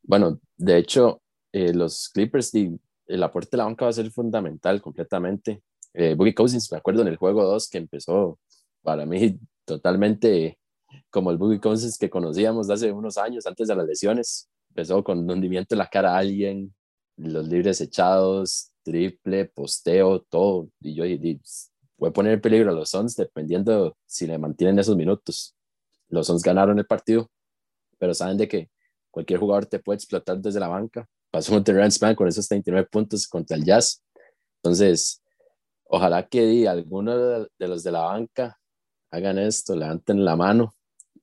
Bueno, de hecho, eh, los Clippers, y el aporte de la banca va a ser fundamental completamente. Boogie Cousins, me acuerdo en el juego 2 que empezó para mí totalmente como el Boogie Cousins que conocíamos hace unos años, antes de las lesiones. Empezó con un hundimiento en la cara a alguien, los libres echados, triple, posteo, todo. Y yo y, puede poner en peligro a los Suns dependiendo si le mantienen esos minutos. Los Suns ganaron el partido, pero saben de que cualquier jugador te puede explotar desde la banca. Pasó con Terrence Mann con esos 39 puntos contra el Jazz. Entonces, ojalá que alguno de los de la banca hagan esto, levanten la mano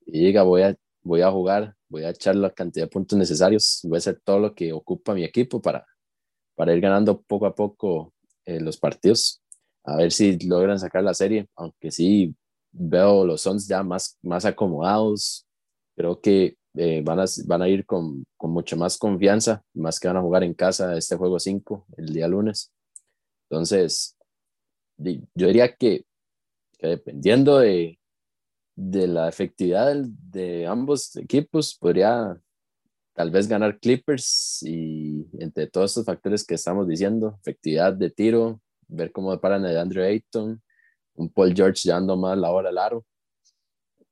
y diga, voy a, voy a jugar, voy a echar la cantidad de puntos necesarios, voy a hacer todo lo que ocupa mi equipo para, para ir ganando poco a poco eh, los partidos, a ver si logran sacar la serie, aunque sí veo los Suns ya más, más acomodados, creo que eh, van, a, van a ir con, con mucha más confianza, más que van a jugar en casa este juego 5 el día lunes. Entonces, yo diría que que dependiendo de, de la efectividad de ambos equipos, podría tal vez ganar Clippers y entre todos estos factores que estamos diciendo, efectividad de tiro, ver cómo paran el Andrew Ayton, un Paul George llevando más la hora al aro.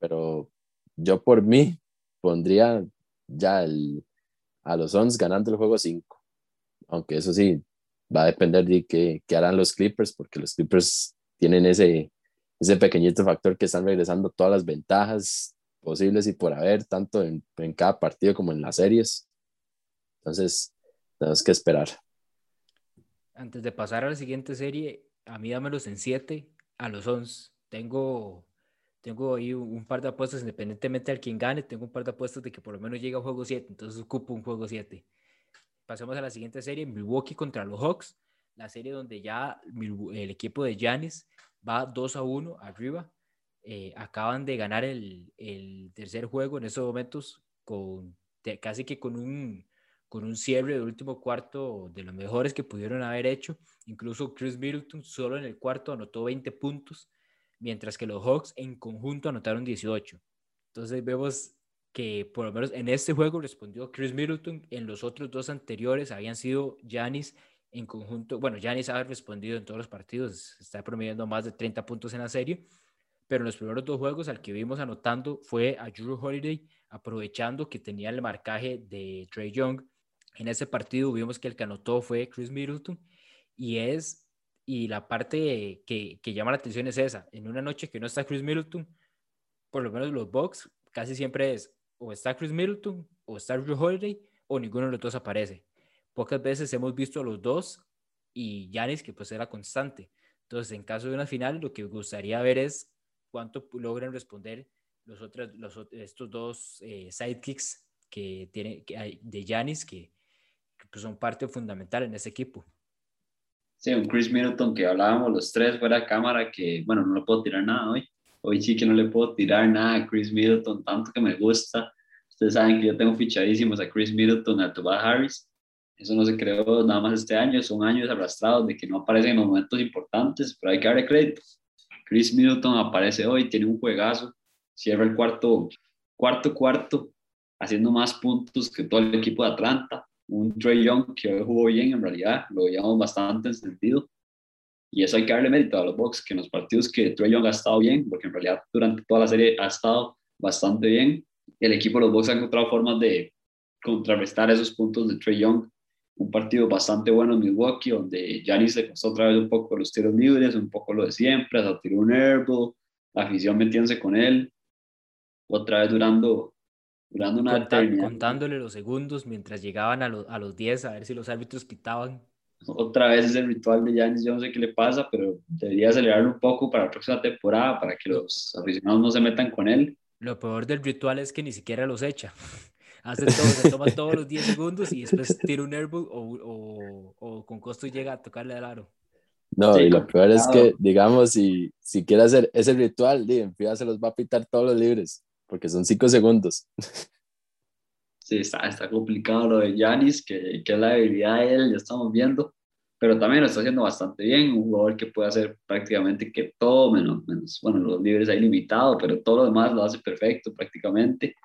Pero yo por mí pondría ya a los Suns ganando el juego 5. Aunque eso sí, va a depender de qué, qué harán los Clippers, porque los Clippers tienen ese, ese pequeñito factor que están regresando todas las ventajas posibles y por haber, tanto en, en cada partido como en las series. Entonces, tenemos que esperar. Antes de pasar a la siguiente serie, a mí dámelos en 7 a los 11. Tengo, tengo ahí un par de apuestas, independientemente de quien gane, tengo un par de apuestas de que por lo menos llegue a juego 7, entonces ocupo un juego 7. Pasemos a la siguiente serie, Milwaukee contra los Hawks, la serie donde ya el equipo de Giannis va 2 a 1 arriba. Eh, acaban de ganar el, el, tercer juego en esos momentos con casi que con un, con un cierre de último cuarto de los mejores que pudieron haber hecho. Incluso Chris Middleton solo en el cuarto anotó 20 puntos, mientras que los Hawks en conjunto anotaron 18. Entonces vemos que por lo menos en este juego respondió Chris Middleton, en los otros dos anteriores habían sido Giannis en conjunto, bueno, Giannis ha respondido en todos los partidos, está promediando más de 30 puntos en la serie, pero en los primeros dos juegos al que vimos anotando fue a Drew Holiday, aprovechando que tenía el marcaje de Trey Young. En ese partido vimos que el que anotó fue Chris Middleton y es, y la parte que, que llama la atención es esa, en una noche que no está Chris Middleton, por lo menos los Bucks casi siempre es o está Chris Middleton o está Drew Holiday o ninguno de los dos aparece. Pocas veces hemos visto a los dos y Yanis, que pues era constante. Entonces, en caso de una final, lo que gustaría ver es cuánto logran responder los otros, los, estos dos eh, sidekicks que tiene que hay de Yanis, que, que pues son parte fundamental en ese equipo. Sí, un Chris Middleton que hablábamos los tres fuera de cámara, que bueno, no le puedo tirar nada hoy. Hoy sí que no le puedo tirar nada a Chris Middleton, tanto que me gusta. Ustedes saben que yo tengo fichadísimos a Chris Middleton, a Tobias Harris Eso no se creó nada más este año, son años arrastrados de que no aparecen en los momentos importantes, pero hay que darle crédito. Chris Middleton aparece hoy, tiene un juegazo, cierra el cuarto, cuarto, cuarto, haciendo más puntos que todo el equipo de Atlanta. Un Trey Young que hoy jugó bien, en realidad, lo veíamos bastante en sentido. Y eso hay que darle mérito a los Bucks, que en los partidos que Trey Young ha estado bien, porque en realidad durante toda la serie ha estado bastante bien, el equipo de los Bucks ha encontrado formas de contrarrestar esos puntos de Trey Young. Un partido bastante bueno en Milwaukee, donde Giannis le costó otra vez un poco los tiros libres, un poco lo de siempre, hasta tiró un airball, la afición metiéndose con él, otra vez durando, durando una Conta- eternidad. contándole los segundos mientras llegaban a, los- a los 10 a ver si los árbitros quitaban. Otra vez ese ritual de Giannis, yo no sé qué le pasa, pero debería acelerarlo un poco para la próxima temporada, para que los aficionados no se metan con él. Lo peor del ritual es que ni siquiera los echa. Hace todo, se toma todos los 10 segundos y después tira un airball o, o, o con costo llega a tocarle al aro. No, Sí, y lo peor es que, digamos, si, si quiere hacer ese ritual, en FIBA se los va a pitar todos los libres, porque son cinco segundos. Sí, está, está complicado lo de Giannis, que, que es la debilidad de él, ya estamos viendo, pero también lo está haciendo bastante bien, un jugador que puede hacer prácticamente que todo, menos, menos bueno, los libres hay limitado, pero todo lo demás lo hace perfecto prácticamente,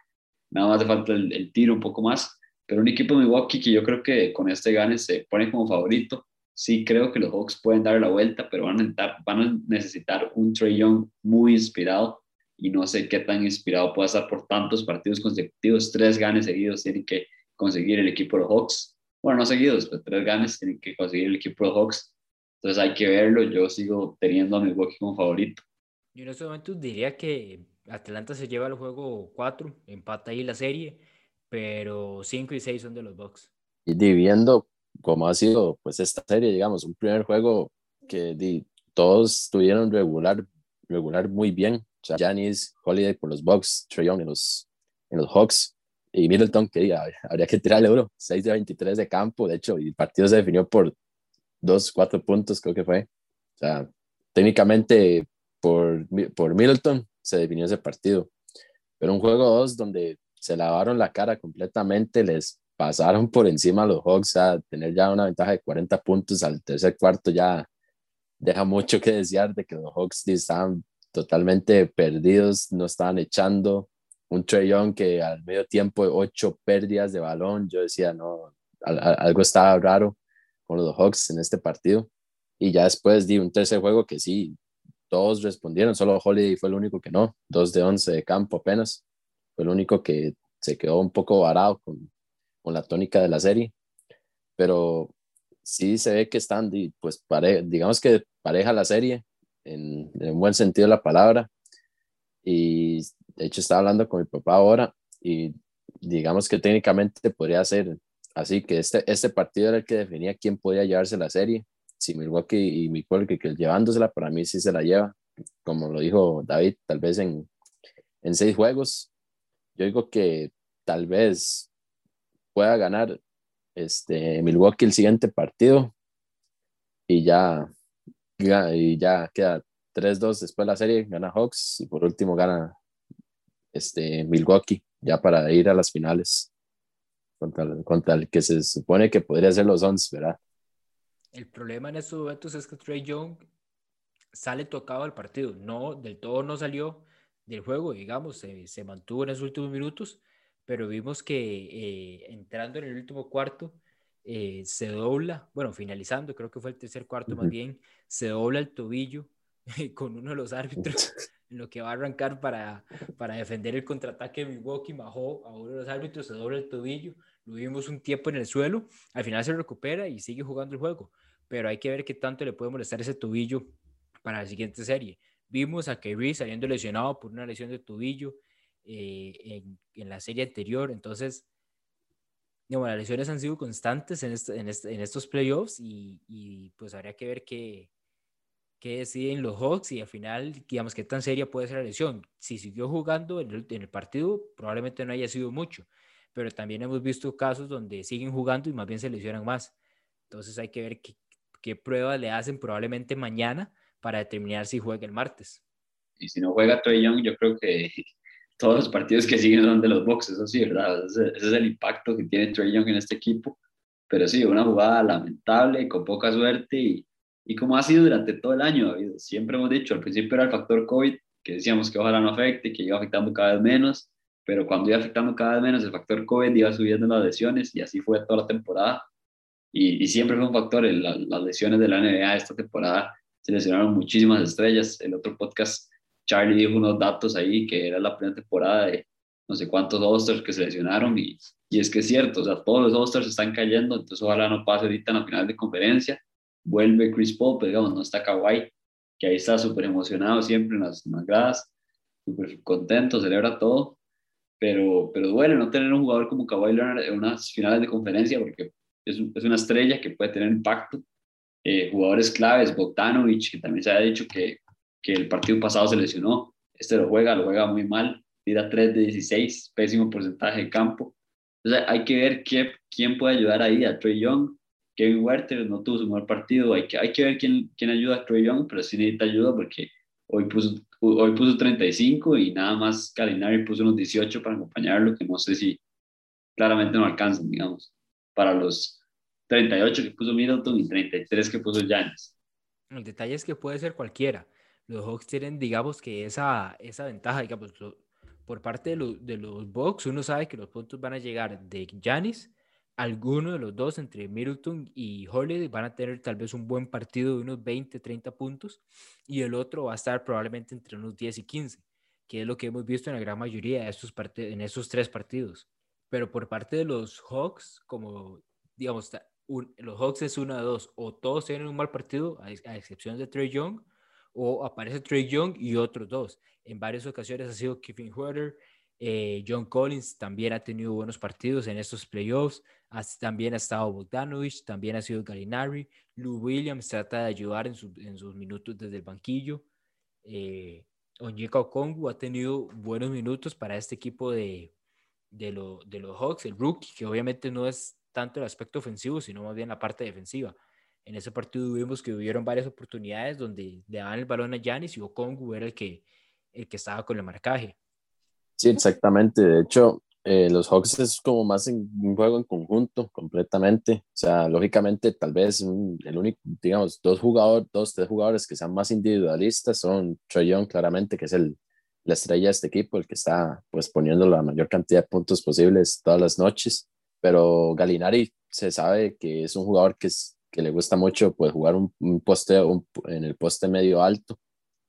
nada más hace falta el, el tiro un poco más, pero un equipo de Milwaukee que yo creo que con este gane se pone como favorito, sí creo que los Hawks pueden dar la vuelta, pero van a necesitar, van a necesitar un Trey Young muy inspirado, y no sé qué tan inspirado pueda estar por tantos partidos consecutivos. Tres ganes seguidos tienen que conseguir el equipo de los Hawks. Bueno, no seguidos, pero tres ganes tienen que conseguir el equipo de los Hawks. Entonces hay que verlo. Yo sigo teniendo a Milwaukee como favorito. Yo en estos momentos diría que Atlanta se lleva el juego 4, empata ahí la serie, pero 5 y 6 son de los Bucks. Y di, viendo cómo ha sido pues esta serie, digamos, un primer juego que di, todos tuvieron regular, regular muy bien. O sea, Giannis, Holiday por los Bucks, Trae Young en los, en los Hawks y Middleton, que ya, habría que tirarle duro, 6 de 23 de campo, de hecho, y el partido se definió por 2, 4 puntos, creo que fue. O sea, técnicamente por, por Middleton se definió ese partido. Pero un juego 2 donde se lavaron la cara completamente, les pasaron por encima a los Hawks a tener ya una ventaja de 40 puntos al tercer cuarto ya deja mucho que desear de que los Hawks estaban totalmente perdidos, no estaban echando un Trey Young que al medio tiempo ocho pérdidas de balón, yo decía, no, al, al, algo estaba raro con los Hawks en este partido y ya después di un tercer juego que sí, todos respondieron, solo Holiday fue el único que no, dos de once de campo apenas, fue el único que se quedó un poco varado con, la tónica de la serie, pero sí se ve que están, pues digamos que pareja la serie, en, en buen sentido de la palabra, y de hecho estaba hablando con mi papá ahora, y digamos que técnicamente podría ser así, que este, este partido era el que definía quién podía llevarse la serie, si Milwaukee y Milwaukee que llevándosela, para mí sí se la lleva, como lo dijo David, tal vez en, en seis juegos, yo digo que tal vez pueda ganar este, Milwaukee el siguiente partido. Y ya, y ya queda 3-2 después de la serie, gana Hawks. Y por último gana este, Milwaukee ya para ir a las finales. Contra, contra el que se supone que podría ser los Suns, ¿verdad? El problema en estos momentos es que Trey Young sale tocado al partido, no, del todo no salió del juego, digamos, se, se mantuvo en esos últimos minutos, pero vimos que eh, entrando en el último cuarto eh, se dobla, bueno, finalizando, creo que fue el tercer cuarto uh -huh. más bien, se dobla el tobillo con uno de los árbitros en lo que va a arrancar para, para defender el contraataque de Milwaukee, bajó a uno de los árbitros, se dobla el tobillo, lo vimos un tiempo en el suelo, al final se recupera y sigue jugando el juego, pero hay que ver qué tanto le puede molestar ese tobillo para la siguiente serie. Vimos a Kyrie saliendo lesionado por una lesión de tobillo eh, en, en, la serie anterior, entonces digamos, las lesiones han sido constantes en, este, en, este, en estos playoffs y, y, pues habría que ver qué, qué deciden los Hawks y al final, digamos, qué tan seria puede ser la lesión. Si siguió jugando en el, en el partido, probablemente no haya sido mucho, pero también hemos visto casos donde siguen jugando y más bien se lesionan más. Entonces hay que ver qué, qué pruebas le hacen probablemente mañana para determinar si juega el martes. Y si no juega Trey Young, yo creo que todos los partidos que siguen son de los Bucks, eso sí, ¿verdad? Ese, ese, es el impacto que tiene Trey Young en este equipo. pero sí, una jugada lamentable, con poca suerte y, y como ha sido durante todo el año, David. Siempre hemos dicho, al principio era el factor COVID, que decíamos que ojalá no afecte, que iba afectando cada vez menos, pero cuando iba afectando cada vez menos el factor COVID iba subiendo las lesiones y así fue toda la temporada. Y, y siempre fue un factor, las lesiones de la NBA esta temporada se lesionaron muchísimas estrellas. El otro podcast, Charlie dijo unos datos ahí que era la primera temporada de no sé cuántos All-Stars que se lesionaron y, y es que es cierto, o sea, todos los All-Stars están cayendo, entonces ojalá no pase ahorita en la final de conferencia. Vuelve Chris Paul, pero digamos, no está Kawhi, que ahí está súper emocionado siempre en las, en las gradas, súper contento, celebra todo, pero, pero duele no tener un jugador como Kawhi Leonard en unas finales de conferencia porque es, es una estrella que puede tener impacto. Eh, jugadores claves, Bogdanovich, que también se ha dicho que, que el partido pasado se lesionó, este lo juega, lo juega muy mal, tira 3 de 16, pésimo porcentaje de campo. Entonces hay que ver qué, quién puede ayudar ahí a Trey Young. Kevin Werther no tuvo su mejor partido, hay que, hay que ver quién, quién ayuda a Trey Young, pero sí necesita ayuda porque hoy puso, hoy puso 35 y nada más Calinari puso unos 18 para acompañarlo, que no sé si claramente no alcanzan, digamos, para los 38 que puso Middleton y 33 que puso Giannis. El detalle es que puede ser cualquiera. Los Hawks tienen, digamos, que esa, esa ventaja, digamos, por parte de, los de los Bucks, uno sabe que los puntos van a llegar de Giannis, alguno de los dos, entre Middleton y Holiday, van a tener tal vez un buen partido de unos 20, 30 puntos, y el otro va a estar probablemente entre unos 10 y 15, que es lo que hemos visto en la gran mayoría de estos en esos tres partidos. Pero por parte de los Hawks, como digamos, los Hawks es una de dos, o todos tienen un mal partido, a, a excepción de Trey Young, o aparece Trey Young y otros dos. En varias ocasiones ha sido Kevin Huerter, eh, John Collins también ha tenido buenos partidos en estos playoffs. también ha estado Bogdanovich, también ha sido Galinari. Lou Williams trata de ayudar en, sus minutos desde el banquillo. Eh, Onyeka Okongu ha tenido buenos minutos para este equipo de, de, de los Hawks, el rookie, que obviamente no es tanto el aspecto ofensivo, sino más bien la parte defensiva. En ese partido vimos que hubieron varias oportunidades donde le daban el balón a Yanis y Okongu era el que, el que estaba con el marcaje. Sí, exactamente. De hecho, eh, los Hawks es como más un juego en conjunto, completamente. O sea, lógicamente, tal vez el único, digamos, dos jugadores, dos, tres jugadores que sean más individualistas son Young, claramente, que es el, la estrella de este equipo, el que está pues poniendo la mayor cantidad de puntos posibles todas las noches. Pero Galinari se sabe que es un jugador que, es, que le gusta mucho pues, jugar un, poste en el poste medio alto,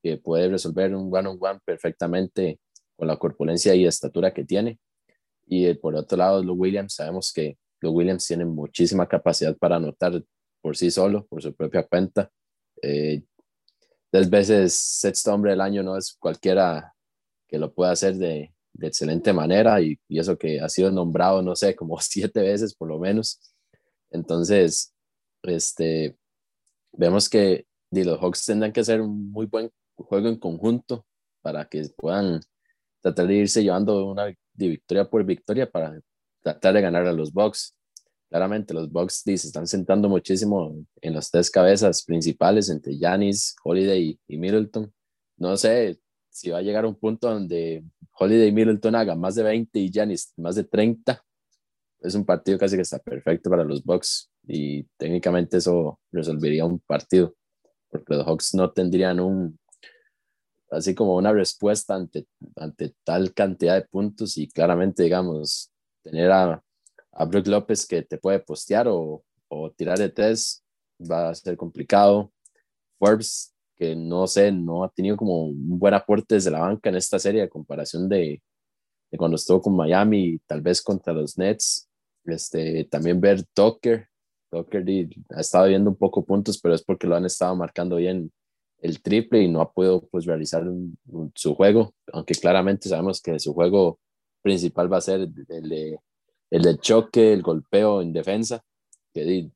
que puede resolver un one-on-one perfectamente con la corpulencia y estatura que tiene. Y eh, por otro lado, los Williams, sabemos que los Williams tienen muchísima capacidad para anotar por sí solo, por su propia cuenta. Eh, tres veces sexto hombre del año no es cualquiera que lo pueda hacer de, de excelente manera y, y, eso que ha sido nombrado, no sé, como siete veces por lo menos. Entonces, este, vemos que los Hawks tendrán que hacer un muy buen juego en conjunto para que puedan tratar de irse llevando una victoria por victoria para tratar de ganar a los Bucks. Claramente los Bucks se están sentando muchísimo en las tres cabezas principales entre Giannis, Holiday y Middleton. No sé si va a llegar un punto donde Holiday y Middleton hagan más de 20 y Giannis más de 30. Es un partido casi que está perfecto para los Bucks y técnicamente eso resolvería un partido porque los Hawks no tendrían un así como una respuesta ante, ante tal cantidad de puntos y claramente, digamos, tener a, a Brook López que te puede postear o, o tirar de tres va a ser complicado. Forbes, que no sé, no ha tenido como un buen aporte desde la banca en esta serie a comparación de, cuando estuvo con Miami tal vez contra los Nets. Este, también ver Tucker, Tucker ha estado viendo un poco puntos, pero es porque lo han estado marcando bien el triple y no ha podido pues realizar su juego, aunque claramente sabemos que su juego principal va a ser el de, el de choque, el golpeo en defensa, que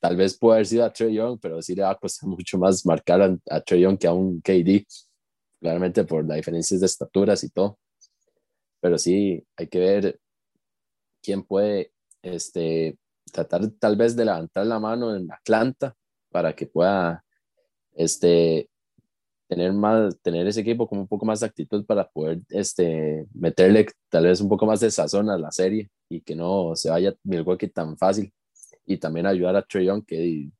tal vez puede haber sido a Trey Young, pero sí le va a costar mucho más marcar a, a Trey Young que a un KD, claramente por las diferencias de estaturas y todo. Pero sí, hay que ver quién puede este, tratar tal vez de levantar la mano en Atlanta para que pueda este, tener, más, tener ese equipo como un poco más de actitud para poder este, meterle tal vez un poco más de sazón a la serie y que no se vaya Milwaukee tan fácil. y también ayudar a Trey Young, que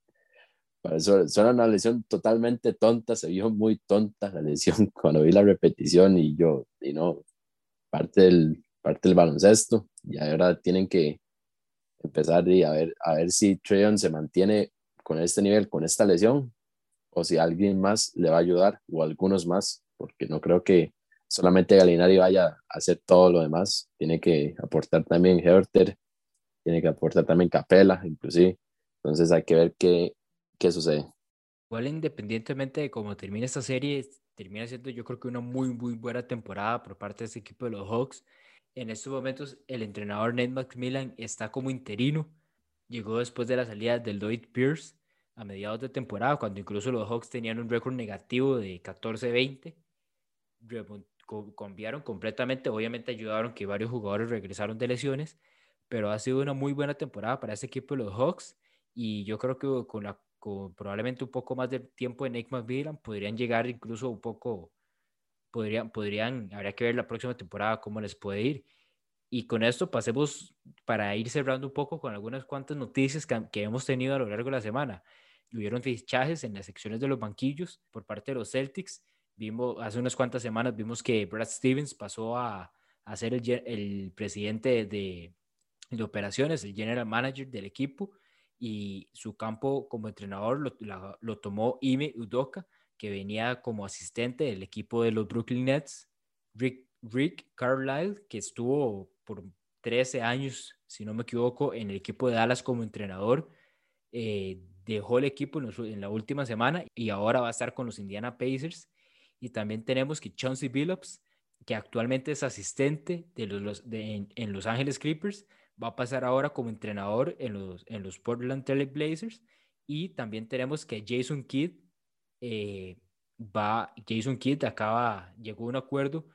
eso era una lesión totalmente tonta, se vio muy tonta la lesión cuando vi la repetición y yo, y no, parte del, parte del baloncesto y ahora tienen que empezar y a ver, a ver si Trey Young se mantiene con este nivel, con esta lesión, o si alguien más le va a ayudar o algunos más, porque no creo que solamente Galinari vaya a hacer todo lo demás, tiene que aportar también Herter, tiene que aportar también Capela, inclusive. Entonces hay que ver qué, qué sucede. Igual independientemente de cómo termine esta serie, termina siendo yo creo que una muy, muy buena temporada por parte de este equipo de los Hawks. En estos momentos el entrenador Nate McMillan está como interino. Llegó después de la salida del Lloyd Pierce a mediados de temporada, cuando incluso los Hawks tenían un récord negativo de 14-20. Cambiaron completamente, obviamente ayudaron que varios jugadores regresaron de lesiones, pero ha sido una muy buena temporada para ese equipo de los Hawks y yo creo que con, la, con probablemente un poco más de tiempo en Nick McMillan podrían llegar incluso un poco, podrían, podrían, habría que ver la próxima temporada cómo les puede ir. Y con esto pasemos para ir cerrando un poco con algunas cuantas noticias que, que hemos tenido a lo largo de la semana. Hubieron fichajes en las secciones de los banquillos por parte de los Celtics. Vimos, hace unas cuantas semanas vimos que Brad Stevens pasó a, a ser el, el presidente de, de operaciones, el general manager del equipo, y su campo como entrenador lo, lo tomó Ime Udoka, que venía como asistente del equipo de los Brooklyn Nets, Rick, Rick Carlisle, que estuvo por 13 años, si no me equivoco, en el equipo de Dallas como entrenador, eh, dejó el equipo en, en, la última semana y ahora va a estar con los Indiana Pacers. Y también tenemos que Chauncey Billups, que actualmente es asistente de los, de, en, en Los Ángeles Clippers, va a pasar ahora como entrenador en los, en los Portland Trail Blazers. Y también tenemos que Jason Kidd eh, va, Jason Kidd acaba, llegó a un acuerdo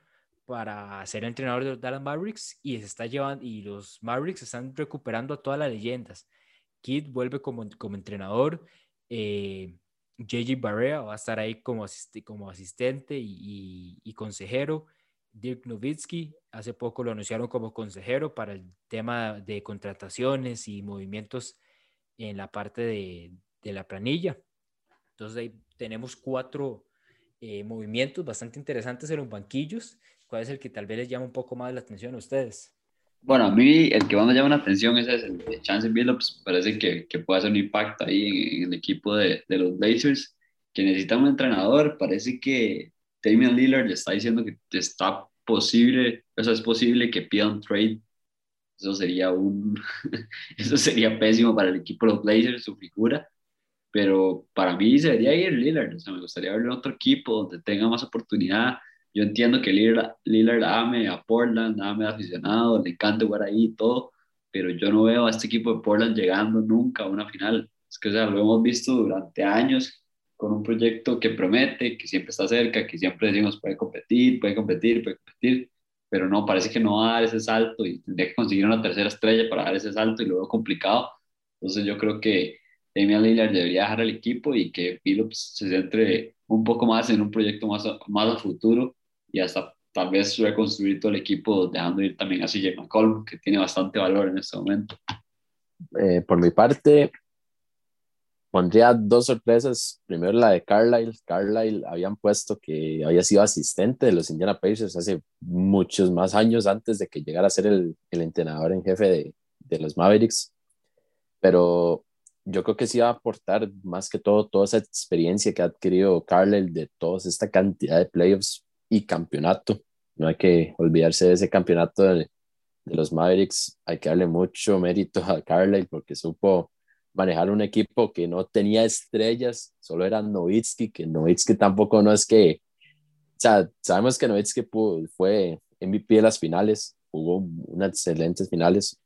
para ser entrenador de Dallas Mavericks y se llevando, y los Mavericks están recuperando a todas las leyendas. Kidd vuelve como, como entrenador, eh, JJ Barrea va a estar ahí como, como asistente y, y consejero. Dirk Nowitzki, hace poco lo anunciaron como consejero para el tema de contrataciones y movimientos en la parte de, de la planilla. Entonces ahí tenemos cuatro eh, movimientos bastante interesantes en los banquillos. ¿Cuál es el que tal vez les llama un poco más la atención a ustedes? Bueno, a mí el que más me llama la atención es el de Chance Billups. Parece que, que, puede hacer un impacto ahí en, el equipo de, de, los Blazers, que necesita un entrenador. Parece que Damian Lillard le está diciendo que está posible, o sea, es posible que pida un trade. Eso sería un, eso sería pésimo para el equipo de los Blazers, su figura. Pero para mí se debería ir Lillard. O sea, me gustaría verlo en otro equipo donde tenga más oportunidad. Yo entiendo que Lillard, Lillard ame a Portland, ame a aficionado, le encanta jugar ahí y todo, pero yo no veo a este equipo de Portland llegando nunca a una final. Es que, o sea, lo hemos visto durante años con un proyecto que promete, que siempre está cerca, que siempre decimos puede competir, puede competir, puede competir, pero no, parece que no va a dar ese salto y tendría que conseguir una tercera estrella para dar ese salto y luego complicado. Entonces yo creo que Damian Lillard debería dejar el equipo y que Phillips se centre un poco más en un proyecto más más a futuro y hasta tal vez reconstruir todo el equipo dejando ir también a CJ McCollum, que tiene bastante valor en este momento. Eh, por mi parte, pondría dos sorpresas. Primero la de Carlisle. Carlisle habían puesto que había sido asistente de los Indiana Pacers hace muchos más años antes de que llegara a ser el, el entrenador en jefe de, de, los Mavericks. Pero yo creo que sí va a aportar más que todo toda esa experiencia que ha adquirido Carlisle de toda esta cantidad de playoffs y campeonato. No hay que olvidarse de ese campeonato de, los Mavericks. Hay que darle mucho mérito a Carlisle porque supo manejar un equipo que no tenía estrellas, solo era Nowitzki, que Nowitzki tampoco no es que, o sea, sabemos que Nowitzki fue MVP de las finales, jugó unas excelentes finales,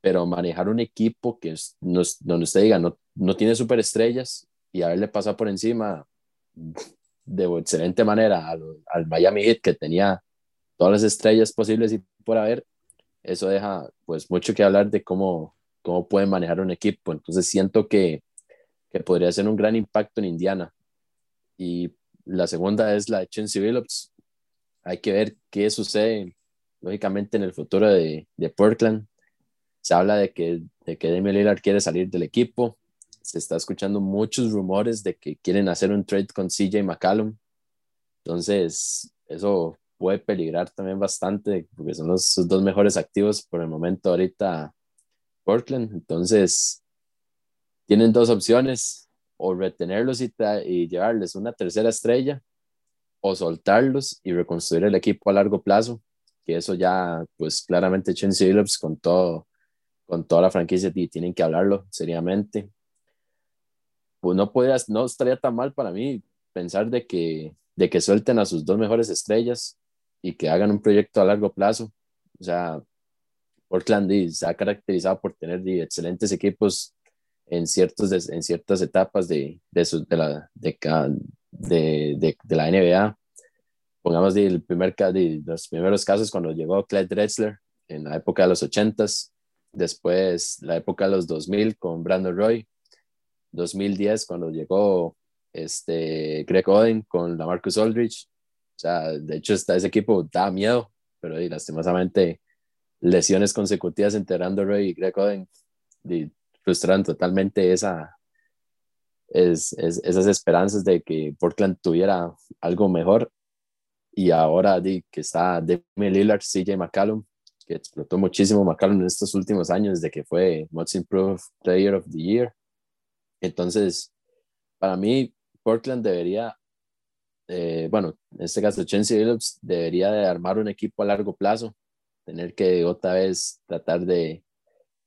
pero manejar un equipo que no, donde usted diga no, no tiene superestrellas y haberle pasado por encima de excelente manera al, al Miami Heat que tenía todas las estrellas posibles y por haber, eso deja pues mucho que hablar de cómo cómo pueden manejar un equipo. Entonces siento que, que podría ser un gran impacto en Indiana. Y la segunda es la de Chauncey Billups. Hay que ver qué sucede, lógicamente, en el futuro de, de Portland. se habla de que, de que Damian Lillard quiere salir del equipo. Se está escuchando muchos rumores de que quieren hacer un trade con CJ McCallum. Entonces, eso puede peligrar también bastante porque son los dos mejores activos por el momento ahorita Portland. Entonces, tienen dos opciones, o retenerlos y, y llevarles una tercera estrella o soltarlos y reconstruir el equipo a largo plazo, que eso ya, pues claramente Chance Phillips con todo, con toda la franquicia y tienen que hablarlo seriamente. Pues no podrías, no estaría tan mal para mí pensar de que, de que suelten a sus dos mejores estrellas y que hagan un proyecto a largo plazo. O sea, Portland se ha caracterizado por tener excelentes equipos en, ciertos, en ciertas etapas de, de, de, la, de, de, la NBA. Pongamos el primer, los primeros casos cuando llegó Clyde Drexler en la época de los 80s, después la época de los 2000 con Brandon Roy, 2010 cuando llegó este, Greg Oden con la Marcus Aldridge. O sea, de hecho, está, ese equipo da miedo, pero y, lastimosamente lesiones consecutivas entre Roy y Greg Oden frustraron totalmente esa, es, esas esperanzas de que Portland tuviera algo mejor. Y ahora di, que está Demi Lillard, CJ McCallum, que explotó muchísimo McCallum en estos últimos años, desde que fue Most Improved Player of the Year. Entonces, para mí, Portland debería, eh, bueno, en este caso, Chance Phillips debería de armar un equipo a largo plazo, tener que otra vez tratar de,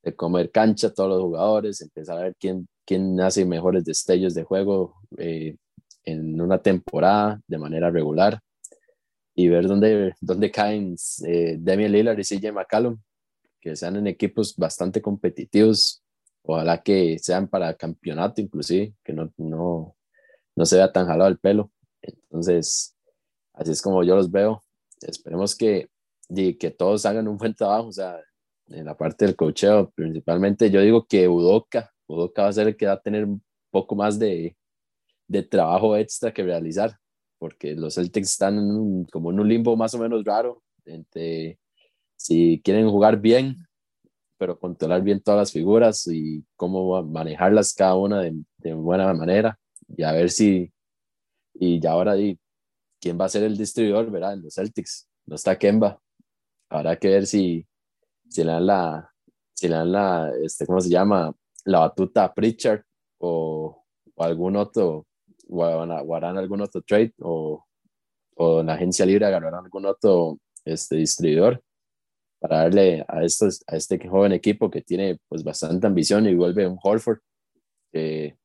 de comer cancha a todos los jugadores, empezar a ver quién quién hace mejores destellos de juego eh, en una temporada de manera regular y ver dónde, dónde caen eh, Damian Lillard y CJ McCallum, que sean en equipos bastante competitivos, ojalá que sean para campeonato inclusive, que no, no, no se vea tan jalado el pelo. Entonces, así es como yo los veo. Esperemos que, que todos hagan un buen trabajo, o sea, en la parte del cocheo, principalmente yo digo que Udoca Udoka va a ser el que va a tener un poco más de, de trabajo extra que realizar, porque los Celtics están como en un limbo más o menos raro, entre si quieren jugar bien, pero controlar bien todas las figuras y cómo manejarlas cada una de, de buena manera, y a ver si, y ya ahora, ¿quién va a ser el distribuidor, verdad? En los Celtics, no está Kemba, habrá que ver si, si le dan la, si le dan la, este, ¿cómo se llama? la batuta a Pritchard o, o algún otro, o, harán algún otro trade o, o en la agencia libre agarrarán algún otro este, distribuidor para darle a, estos, a este joven equipo que tiene pues bastante ambición y vuelve un Horford que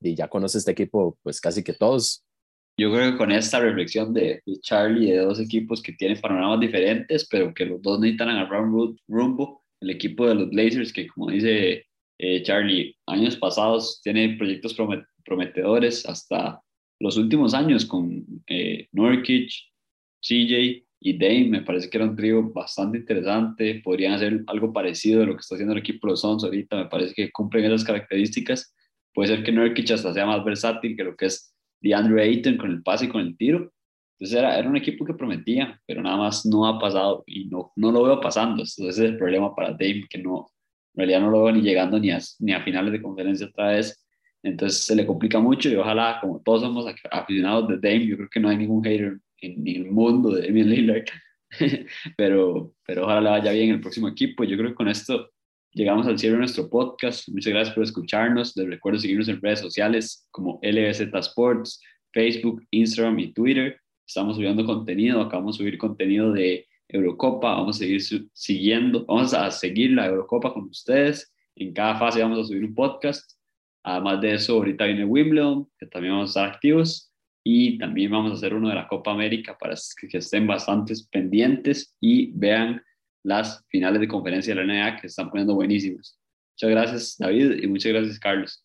y ya conoce este equipo pues casi que todos. Yo creo que con esta reflexión de, de Charlie de dos equipos que tienen panoramas diferentes, pero que los dos necesitan agarrar un rumbo, el equipo de los Blazers que como dice eh, Charlie, años pasados tiene proyectos prometedores hasta los últimos años con eh, Nurkic, CJ y Dame. Me parece que era un trío bastante interesante. Podrían hacer algo parecido a lo que está haciendo el equipo de los Suns ahorita. Me parece que cumplen esas características. Puede ser que Nurkic hasta sea más versátil que lo que es DeAndre Ayton con el pase y con el tiro. Entonces era, era un equipo que prometía, pero nada más no ha pasado y no, no lo veo pasando. Ese es el problema para Dame, que no, en realidad no lo veo ni llegando ni a, ni a finales de conferencia otra vez. Entonces se le complica mucho y ojalá, como todos somos aficionados de Dame, yo creo que no hay ningún hater en, el mundo de Damian Lillard, pero, pero ojalá le vaya bien el próximo equipo. Yo creo que con esto llegamos al cierre de nuestro podcast. Muchas gracias por escucharnos. Les recuerdo seguirnos en redes sociales como LBZ Sports, Facebook, Instagram y Twitter. Estamos subiendo contenido. Acabamos de subir contenido de Eurocopa, vamos a seguir siguiendo, vamos a seguir la Eurocopa con ustedes. En cada fase vamos a subir un podcast. Además de eso, ahorita viene Wimbledon, que también vamos a estar activos. Y también vamos a hacer uno de la Copa América para que estén bastantes pendientes y vean las finales de conferencia de la NBA que están poniendo buenísimas. Muchas gracias, David, y muchas gracias, Carlos.